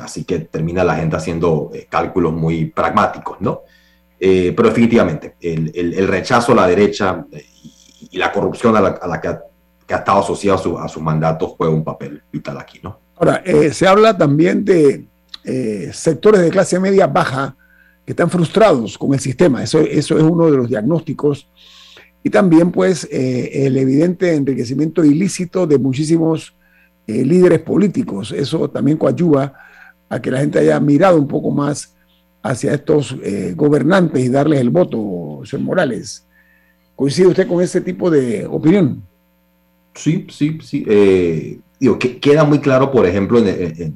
así que termina la gente haciendo cálculos muy pragmáticos, ¿no? Eh, pero definitivamente, el, rechazo a la derecha eh, y, la corrupción a la, que, ha, estado asociado a, sus mandatos juega un papel vital aquí, ¿no? Ahora, eh, se habla también de sectores de clase media baja que están frustrados con el sistema. Eso, eso es uno de los diagnósticos. Y también, pues, el evidente enriquecimiento ilícito de muchísimos líderes políticos. Eso también coadyuva a que la gente haya mirado un poco más hacia estos eh, gobernantes y darles el voto, señor Morales. ¿Coincide usted con ese tipo de opinión? Sí, sí, sí. Eh, digo, que queda muy claro, por ejemplo, en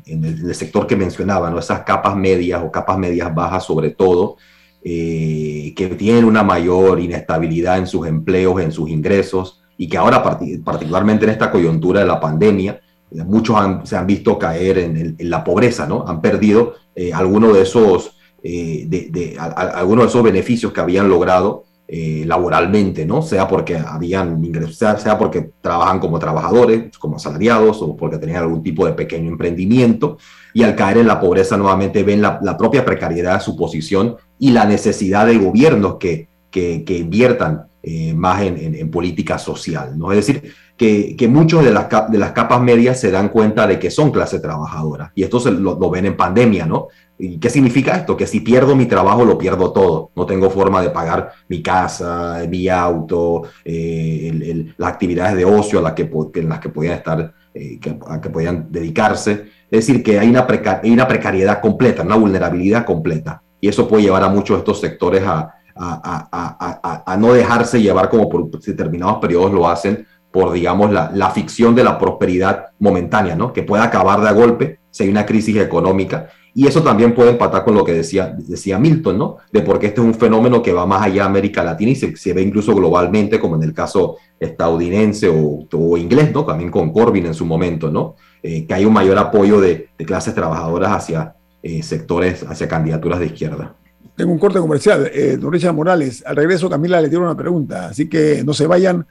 el, sector que mencionaba, ¿no? esas capas medias o capas medias bajas sobre todo, eh, que tienen una mayor inestabilidad en sus empleos, en sus ingresos, y que ahora, particularmente en esta coyuntura de la pandemia, muchos se han visto caer en, la pobreza, ¿no? Han perdido algunos de esos eh, de, algunos de esos beneficios que habían logrado eh, laboralmente, ¿no? Sea porque habían ingresos, sea, porque trabajan como trabajadores, como asalariados, o porque tenían algún tipo de pequeño emprendimiento, y al caer en la pobreza nuevamente ven la, propia precariedad de su posición y la necesidad de gobiernos que, que, inviertan eh, más en, política social, ¿no? Es decir, que, muchos de las, de las capas medias se dan cuenta de que son clase trabajadora, y esto se lo, ven en pandemia, ¿no? ¿Y qué significa esto? Que si pierdo mi trabajo, lo pierdo todo. No tengo forma de pagar mi casa, mi auto, eh, las actividades de ocio a que, en las que podían estar, eh, que, a que podían dedicarse. Es decir, que hay una, hay una precariedad completa, una vulnerabilidad completa. Y eso puede llevar a muchos de estos sectores a, a, no dejarse llevar como por determinados periodos lo hacen por, digamos, la, ficción de la prosperidad momentánea, ¿no? Que puede acabar de a golpe si hay una crisis económica y eso también puede empatar con lo que decía, decía Milton, ¿no? De por qué este es un fenómeno que va más allá de América Latina y se, ve incluso globalmente, como en el caso estadounidense o, inglés, ¿no? También con Corbyn en su momento, ¿no? Eh, que hay un mayor apoyo de, clases trabajadoras hacia eh, sectores, hacia candidaturas de izquierda. Tengo un corte comercial. Eh, Morales, al regreso Camila le tiene una pregunta, así que no se vayan,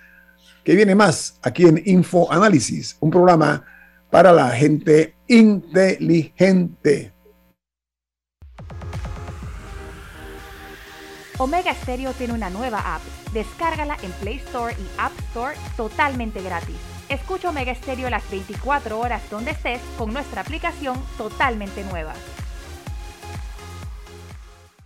que viene más aquí en Info Análisis, un programa para la gente inteligente. Omega Stereo tiene una nueva app. Descárgala en Play Store y App Store totalmente gratis. Escucha Omega Stereo las 24 horas donde estés con nuestra aplicación totalmente nueva.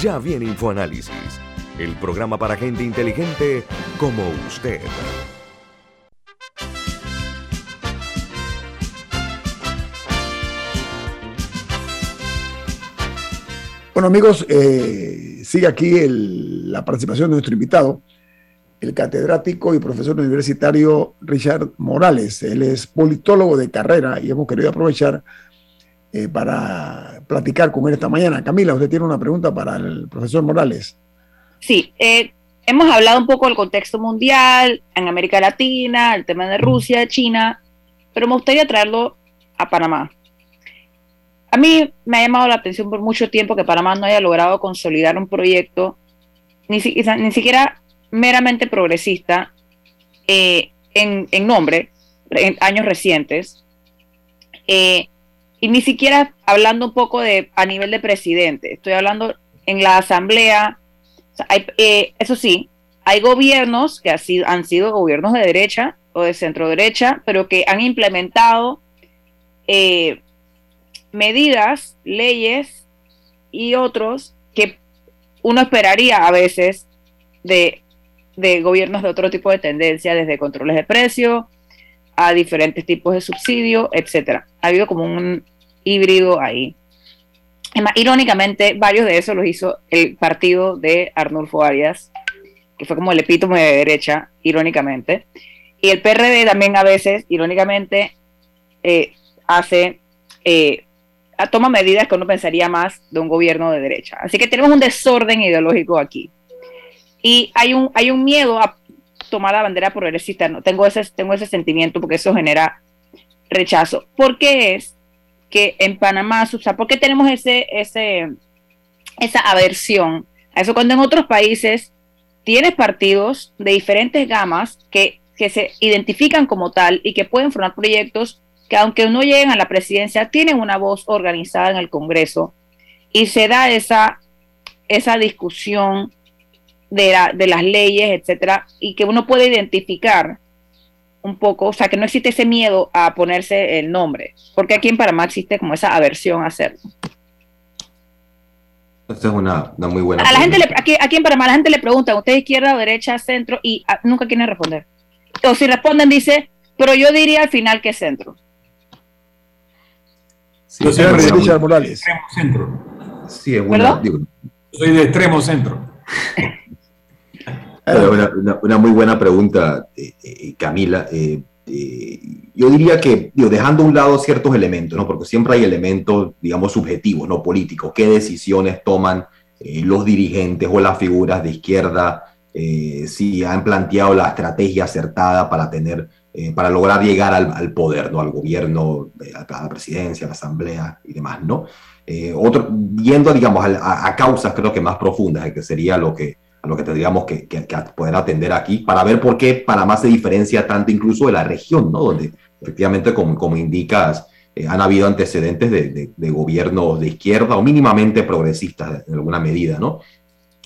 Ya viene InfoAnálisis, el programa para gente inteligente como usted. Bueno, amigos, eh, sigue aquí la participación de nuestro invitado, el catedrático y profesor universitario Richard Morales. Él es politólogo de carrera y hemos querido aprovechar eh, para platicar con él esta mañana. Camila, usted tiene una pregunta para el profesor Morales. Sí, eh, hemos hablado un poco del contexto mundial, en América Latina, el tema de Rusia, China, pero me gustaría traerlo a Panamá. A mí me ha llamado la atención por mucho tiempo que Panamá no haya logrado consolidar un proyecto ni, ni siquiera meramente progresista eh, en, nombre, en años recientes, eh, y ni siquiera hablando un poco de a nivel de presidente, estoy hablando en la asamblea, eh, eso sí, hay gobiernos que han sido gobiernos de derecha o de centro derecha, pero que han implementado medidas, leyes y otros que uno esperaría a veces de, gobiernos de otro tipo de tendencia, desde controles de precio a diferentes tipos de subsidio, etcétera. Ha habido como un híbrido ahí. irónicamente, varios de esos los hizo el partido de Arnulfo Arias, que fue como el epítome de derecha, irónicamente. Y el PRD también a veces, irónicamente, eh, hace eh, toma medidas que uno pensaría más de un gobierno de derecha. Así que tenemos un desorden ideológico aquí. Y hay un, hay un miedo a tomar la bandera progresista. No, tengo, ese, tengo ese sentimiento porque eso genera rechazo. ¿Por qué es que en Panamá, o sea, por qué tenemos ese, ese, esa aversión a eso cuando en otros países tienes partidos de diferentes gamas que, que se identifican como tal y que pueden formar proyectos que aunque no lleguen a la presidencia, tienen una voz organizada en el Congreso. Y se da esa, esa discusión de, de las leyes, etcétera, y que uno puede identificar un poco, o sea, que no existe ese miedo a ponerse el nombre, porque aquí en Panamá existe como esa aversión a hacerlo. Esta es una, muy buena. A la gente aquí, aquí, en Panamá la gente le pregunta, ¿usted izquierda, derecha, centro? Y ah, nunca quieren responder. O si responden, dice, pero yo diría al final que centro. Sí, yo soy de extremo centro. Sí, es buena. soy de extremo centro. una, muy buena pregunta, eh, eh, Camila. Eh, yo diría que, dejando a un lado ciertos elementos, ¿no? porque siempre hay elementos, digamos, subjetivos, no políticos, qué decisiones toman los dirigentes o las figuras de izquierda, si han planteado la estrategia acertada para tener para lograr llegar al, poder, ¿no? al gobierno, a la presidencia, a la asamblea y demás. ¿no? Otro, yendo, digamos, a, causas creo que más profundas, que sería lo que, a lo que tendríamos que, poder atender aquí, para ver por qué Panamá se diferencia tanto incluso de la región, ¿no? donde efectivamente, como, como indicas, eh, han habido antecedentes de, de, gobiernos de izquierda o mínimamente progresistas en alguna medida. ¿no?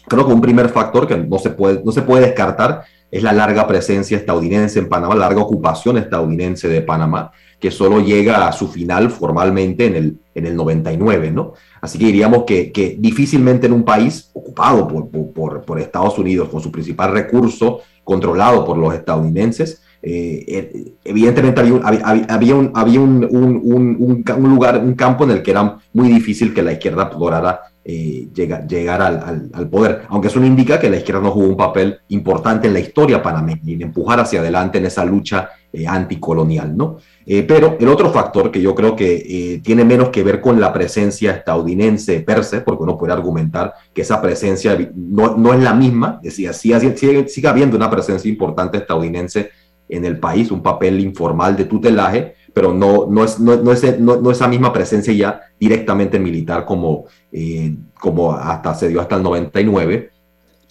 Creo que un primer factor que no se puede, no se puede descartar es la larga presencia estadounidense en Panamá, la larga ocupación estadounidense de Panamá, que solo llega a su final formalmente en el, en el 99, ¿no? Así que diríamos que, que difícilmente en un país ocupado por, por, Estados Unidos, con su principal recurso controlado por los estadounidenses, eh, eh, evidentemente había, un, había, un, había un, un, lugar, un campo en el que era muy difícil que la izquierda lograra eh, llegar, al, poder, aunque eso no indica que la izquierda no jugó un papel importante en la historia panameña y en empujar hacia adelante en esa lucha eh, anticolonial, ¿no? Eh, pero el otro factor que yo creo que tiene menos que ver con la presencia estadounidense per se, porque uno puede argumentar que esa presencia no, no es la misma, es decir, sigue, sigue, sigue habiendo una presencia importante estadounidense en el país, un papel informal de tutelaje, pero no, no, es, no, no, es, no, esa misma presencia ya directamente militar como, eh, como hasta se dio hasta el 99.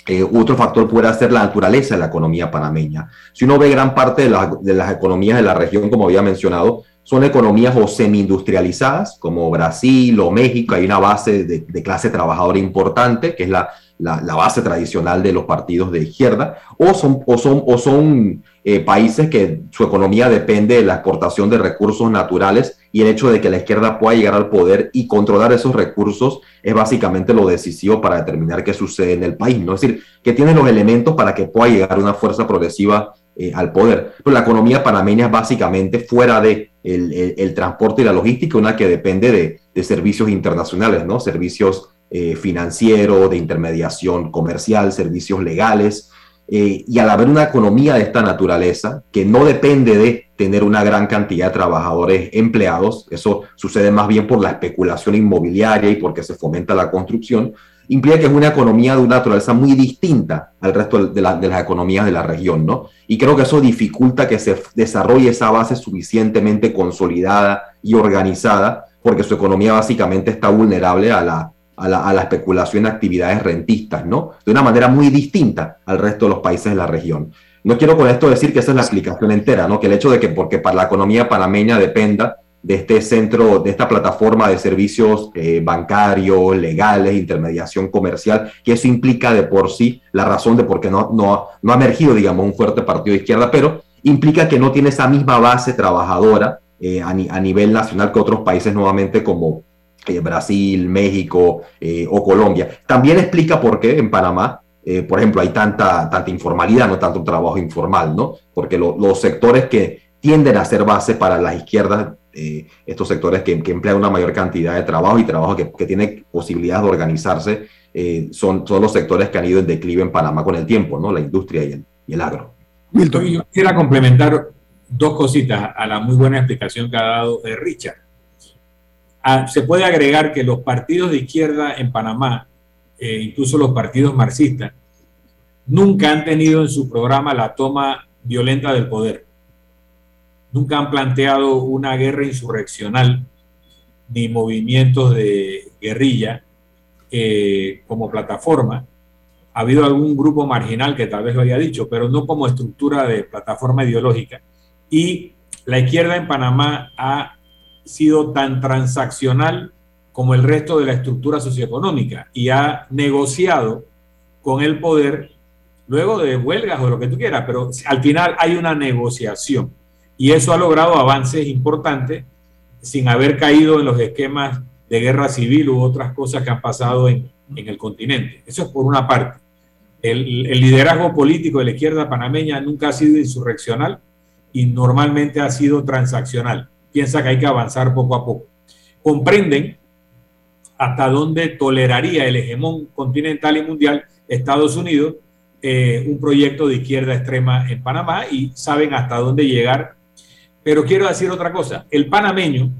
Eh, otro factor puede ser la naturaleza de la economía panameña. Si uno ve gran parte de, las economías de la región, como había mencionado, son economías o semi-industrializadas, como Brasil o México, hay una base de, clase trabajadora importante, que es la, la, base tradicional de los partidos de izquierda, o son, o son, o son eh, países que su economía depende de la exportación de recursos naturales y el hecho de que la izquierda pueda llegar al poder y controlar esos recursos es básicamente lo decisivo para determinar qué sucede en el país, ¿no? Es decir, que tiene los elementos para que pueda llegar una fuerza progresiva eh, al poder. Pero la economía panameña es básicamente fuera de el, transporte y la logística, una que depende de, servicios internacionales, ¿no? Servicios eh, financieros, de intermediación comercial, servicios legales. Eh, y al haber una economía de esta naturaleza, que no depende de tener una gran cantidad de trabajadores empleados, eso sucede más bien por la especulación inmobiliaria y porque se fomenta la construcción, implica que es una economía de una naturaleza muy distinta al resto de, las economías de la región, ¿no? Y creo que eso dificulta que se desarrolle esa base suficientemente consolidada y organizada, porque su economía básicamente está vulnerable a la, a la, a la especulación de actividades rentistas, ¿no? De una manera muy distinta al resto de los países de la región. No quiero con esto decir que esa es la explicación entera, ¿no? Que el hecho de que porque para la economía panameña dependa de este centro, de esta plataforma de servicios eh, bancarios, legales, intermediación comercial, que eso implica de por sí la razón de por qué no, no, no ha emergido, digamos, un fuerte partido de izquierda, pero implica que no tiene esa misma base trabajadora eh, a, nivel nacional que otros países nuevamente como eh, Brasil, México o Colombia. También explica por qué en Panamá por ejemplo, hay tanta, tanta informalidad, no tanto trabajo informal, ¿no? Porque los sectores que tienden a ser base para las izquierdas eh, estos sectores que, emplean una mayor cantidad de trabajo y trabajo que, que tiene posibilidades de organizarse, eh, son, son los sectores que han ido en declive en Panamá con el tiempo, ¿no? La industria y el, y el agro. Milton. Yo quisiera complementar dos cositas a la muy buena explicación que ha dado eh, Richard. Ah, se puede agregar que los partidos de izquierda en Panamá, incluso los partidos marxistas, nunca han tenido en su programa la toma violenta del poder nunca han planteado una guerra insurreccional ni movimientos de guerrilla eh, como plataforma. Ha habido algún grupo marginal que tal vez lo haya dicho, pero no como estructura de plataforma ideológica. Y la izquierda en Panamá ha sido tan transaccional como el resto de la estructura socioeconómica y ha negociado con el poder luego de huelgas o lo que tú quieras, pero al final hay una negociación y eso ha logrado avances importantes sin haber caído en los esquemas de guerra civil u otras cosas que han pasado en, el continente. Eso es por una parte. El, el, liderazgo político de la izquierda panameña nunca ha sido insurreccional y normalmente ha sido transaccional. Piensa que hay que avanzar poco a poco. Comprenden hasta dónde toleraría el hegemón continental y mundial Estados Unidos eh, un proyecto de izquierda extrema en Panamá y saben hasta dónde llegar pero quiero decir otra cosa, el panameño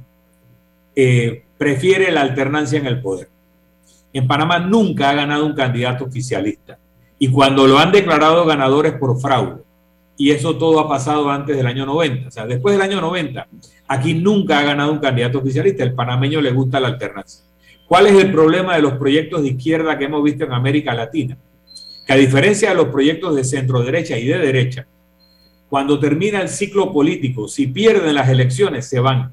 eh, prefiere la alternancia en el poder. En Panamá nunca ha ganado un candidato oficialista y cuando lo han declarado ganadores por fraude, y eso todo ha pasado antes del año 90, o sea, después del año 90, aquí nunca ha ganado un candidato oficialista, el panameño le gusta la alternancia. ¿Cuál es el problema de los proyectos de izquierda que hemos visto en América Latina? Que a diferencia de los proyectos de centro derecha y de derecha, cuando termina el ciclo político, si pierden las elecciones, se van.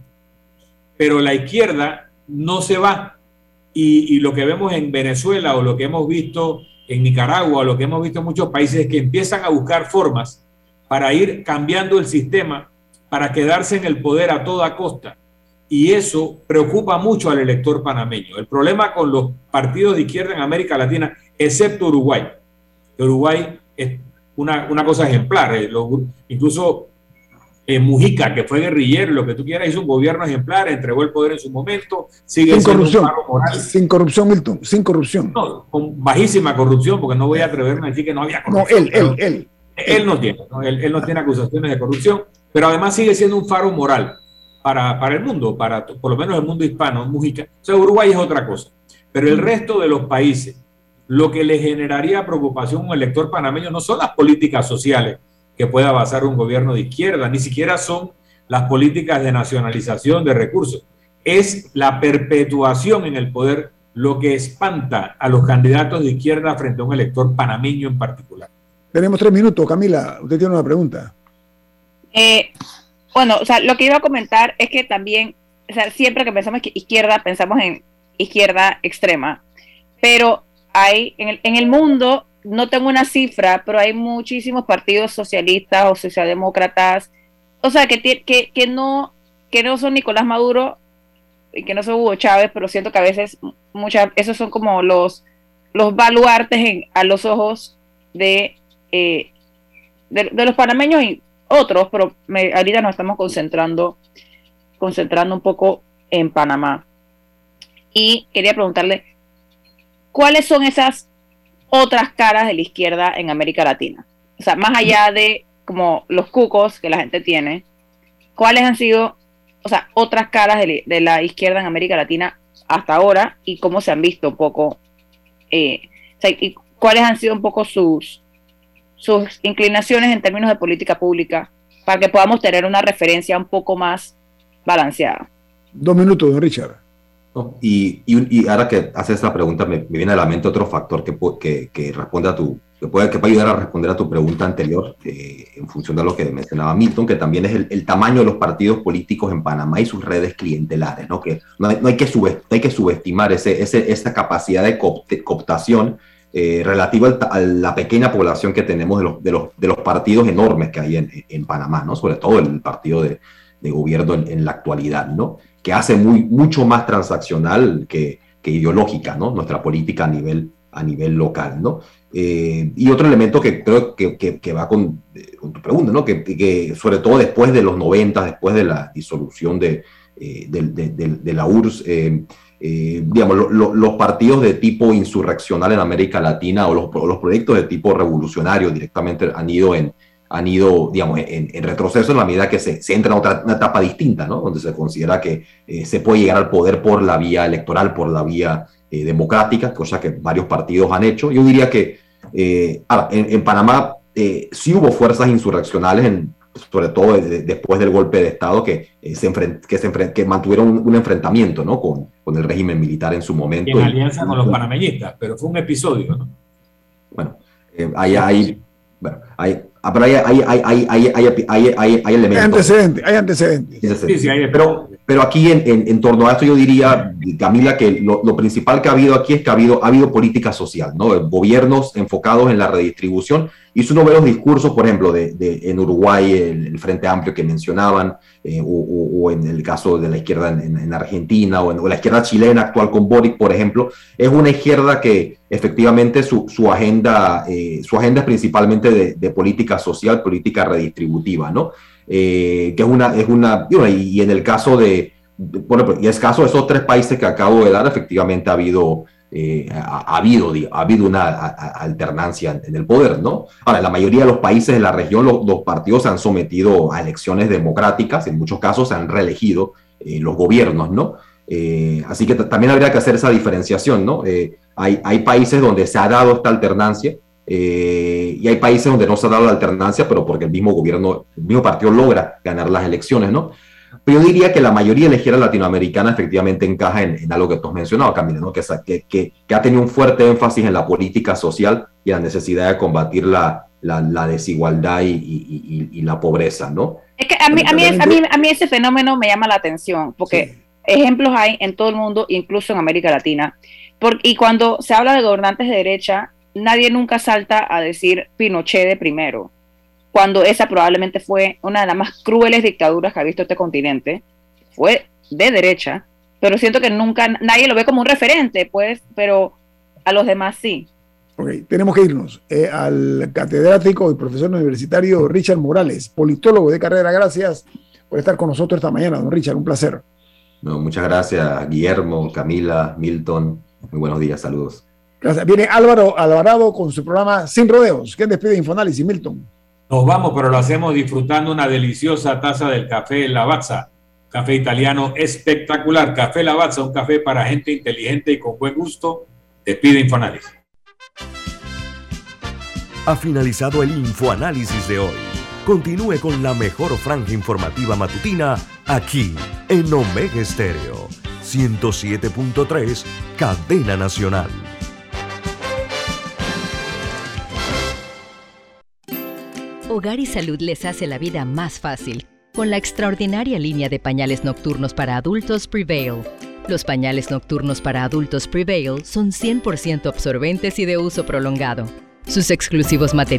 Pero la izquierda no se va. Y, lo que vemos en Venezuela o lo que hemos visto en Nicaragua o lo que hemos visto en muchos países es que empiezan a buscar formas para ir cambiando el sistema, para quedarse en el poder a toda costa. Y eso preocupa mucho al elector panameño. El problema con los partidos de izquierda en América Latina, excepto Uruguay, Uruguay es una, cosa ejemplar. Eh, incluso eh, Mujica, que fue guerrillero, lo que tú quieras, hizo un gobierno ejemplar, entregó el poder en su momento, sigue sin corrupción, sin corrupción, Milton, sin corrupción. No, con bajísima corrupción, porque no voy a atreverme a decir que no había corrupción. No, él, él, él. Él no tiene, Él, no tiene acusaciones de corrupción, pero además sigue siendo un faro moral para, el mundo, para por lo menos el mundo hispano, Mujica. O sea, Uruguay es otra cosa, pero el resto de los países lo que le generaría preocupación a un elector panameño no son las políticas sociales que pueda basar un gobierno de izquierda, ni siquiera son las políticas de nacionalización de recursos, es la perpetuación en el poder lo que espanta a los candidatos de izquierda frente a un elector panameño en particular? Tenemos tres minutos, Camila. Usted tiene una pregunta. Eh, bueno, o sea, lo que iba a comentar es que también, o sea, siempre que pensamos que izquierda, pensamos en izquierda extrema, pero hay en el, en el mundo, no tengo una cifra, pero hay muchísimos partidos socialistas o socialdemócratas, o sea, que, que, que, no, que no son Nicolás Maduro y que no son Hugo Chávez, pero siento que a veces muchas, esos son como los, los baluartes a los ojos de, eh, de, los panameños y otros, pero me, ahorita nos estamos concentrando, concentrando un poco en Panamá. Y quería preguntarle, ¿cuáles son esas otras caras de la izquierda en América Latina? O sea, más allá de como los cucos que la gente tiene, ¿cuáles han sido, o sea, otras caras de, de la izquierda en América Latina hasta ahora y cómo se han visto un poco, eh, o sea, y cuáles han sido un poco sus, sus inclinaciones en términos de política pública para que podamos tener una referencia un poco más balanceada. Dos minutos, don Richard. No, y, y, y, ahora que hace esta pregunta, me, me, viene a la mente otro factor que, que, que responde a tu, que puede, que puede ayudar a responder a tu pregunta anterior, eh, en función de lo que mencionaba Milton, que también es el, el, tamaño de los partidos políticos en Panamá y sus redes clientelares, ¿no? Que no hay, no hay, que, subestimar, hay que subestimar ese, ese, esa capacidad de cooptación eh, relativo a la pequeña población que tenemos de los, de los, de los partidos enormes que hay en, en, Panamá, ¿no? Sobre todo el partido de, de gobierno en, la actualidad, ¿no? Que hace muy, mucho más transaccional que, que ideológica, ¿no? Nuestra política a nivel, a nivel local, ¿no? Eh, y otro elemento que creo que, que, va con, con, tu pregunta, ¿no? Que, que, sobre todo después de los 90, después de la disolución de, eh, de, la URSS, eh, eh, digamos, lo, lo, los partidos de tipo insurreccional en América Latina o los, los, proyectos de tipo revolucionario directamente han ido en, han ido, digamos, en, retroceso en la medida que se, se entra en otra una etapa distinta, ¿no? Donde se considera que eh, se puede llegar al poder por la vía electoral, por la vía eh, democrática, cosa que varios partidos han hecho. Yo diría que, ahora, en, en, Panamá sí hubo fuerzas insurreccionales en, sobre todo de, después del golpe de Estado, que, eh, se, enfrent, que, se que mantuvieron un, un, enfrentamiento ¿no? con, con el régimen militar en su momento. Y en alianza y, con los panameñistas, pero fue un episodio. ¿no? Bueno, eh, hay, hay, bueno, hay, ah, pero hay, hay, hay, hay, hay, hay, hay, hay elementos. Hay antecedentes, hay antecedentes. Sí, sí, hay, pero, pero aquí en, en, en, torno a esto yo diría, Camila, que lo, lo, principal que ha habido aquí es que ha habido, ha habido política social, ¿no? Gobiernos enfocados en la redistribución y si uno ve los discursos, por ejemplo, de, de en Uruguay, el, el, Frente Amplio que mencionaban, eh, o, o, o, en el caso de la izquierda en, en Argentina, o, en, o, la izquierda chilena actual con Boric, por ejemplo, es una izquierda que efectivamente su, su agenda, eh, su agenda es principalmente de, de, política social, política redistributiva, ¿no? Eh, que es una, es una y, en el caso de, bueno, y es caso de esos tres países que acabo de dar, efectivamente ha habido eh, ha, ha, habido, ha habido una alternancia en el poder, ¿no? Ahora, en la mayoría de los países de la región, los, los, partidos se han sometido a elecciones democráticas, en muchos casos se han reelegido eh, los gobiernos, ¿no? Así que también habría que hacer esa diferenciación, ¿no? Hay, hay, países donde se ha dado esta alternancia eh, y hay países donde no se ha dado la alternancia, pero porque el mismo gobierno, el mismo partido logra ganar las elecciones, ¿no? Pero yo diría que la mayoría de la izquierda latinoamericana efectivamente encaja en, en algo que tú has mencionado, Camila, ¿no? que, que, que, ha tenido un fuerte énfasis en la política social y la necesidad de combatir la, la, la desigualdad y, y, y, y, la pobreza. ¿no? Es que a mí, a, mí, a, mí, a mí ese fenómeno me llama la atención, porque sí. ejemplos hay en todo el mundo, incluso en América Latina. Porque, y cuando se habla de gobernantes de derecha, nadie nunca salta a decir Pinochet de primero cuando esa probablemente fue una de las más crueles dictaduras que ha visto este continente, fue de derecha, pero siento que nunca nadie lo ve como un referente, pues, pero a los demás sí. Ok, tenemos que irnos eh, al catedrático y profesor universitario Richard Morales, politólogo de carrera. Gracias por estar con nosotros esta mañana, don Richard, un placer. No, muchas gracias, Guillermo, Camila, Milton. Muy buenos días, saludos. Gracias. Viene Álvaro Alvarado con su programa Sin Rodeos. ¿Quién despide Infoanálisis, Milton? Nos vamos, pero lo hacemos disfrutando una deliciosa taza del café Lavazza. Café italiano espectacular. Café Lavazza, un café para gente inteligente y con buen gusto. Te pide Infoanálisis. Ha finalizado el Infoanálisis de hoy. Continúe con la mejor franja informativa matutina aquí en Omega Estéreo 107.3 Cadena Nacional. Hogar y Salud les hace la vida más fácil con la extraordinaria línea de pañales nocturnos para adultos Prevail. Los pañales nocturnos para adultos Prevail son 100% absorbentes y de uso prolongado. Sus exclusivos materiales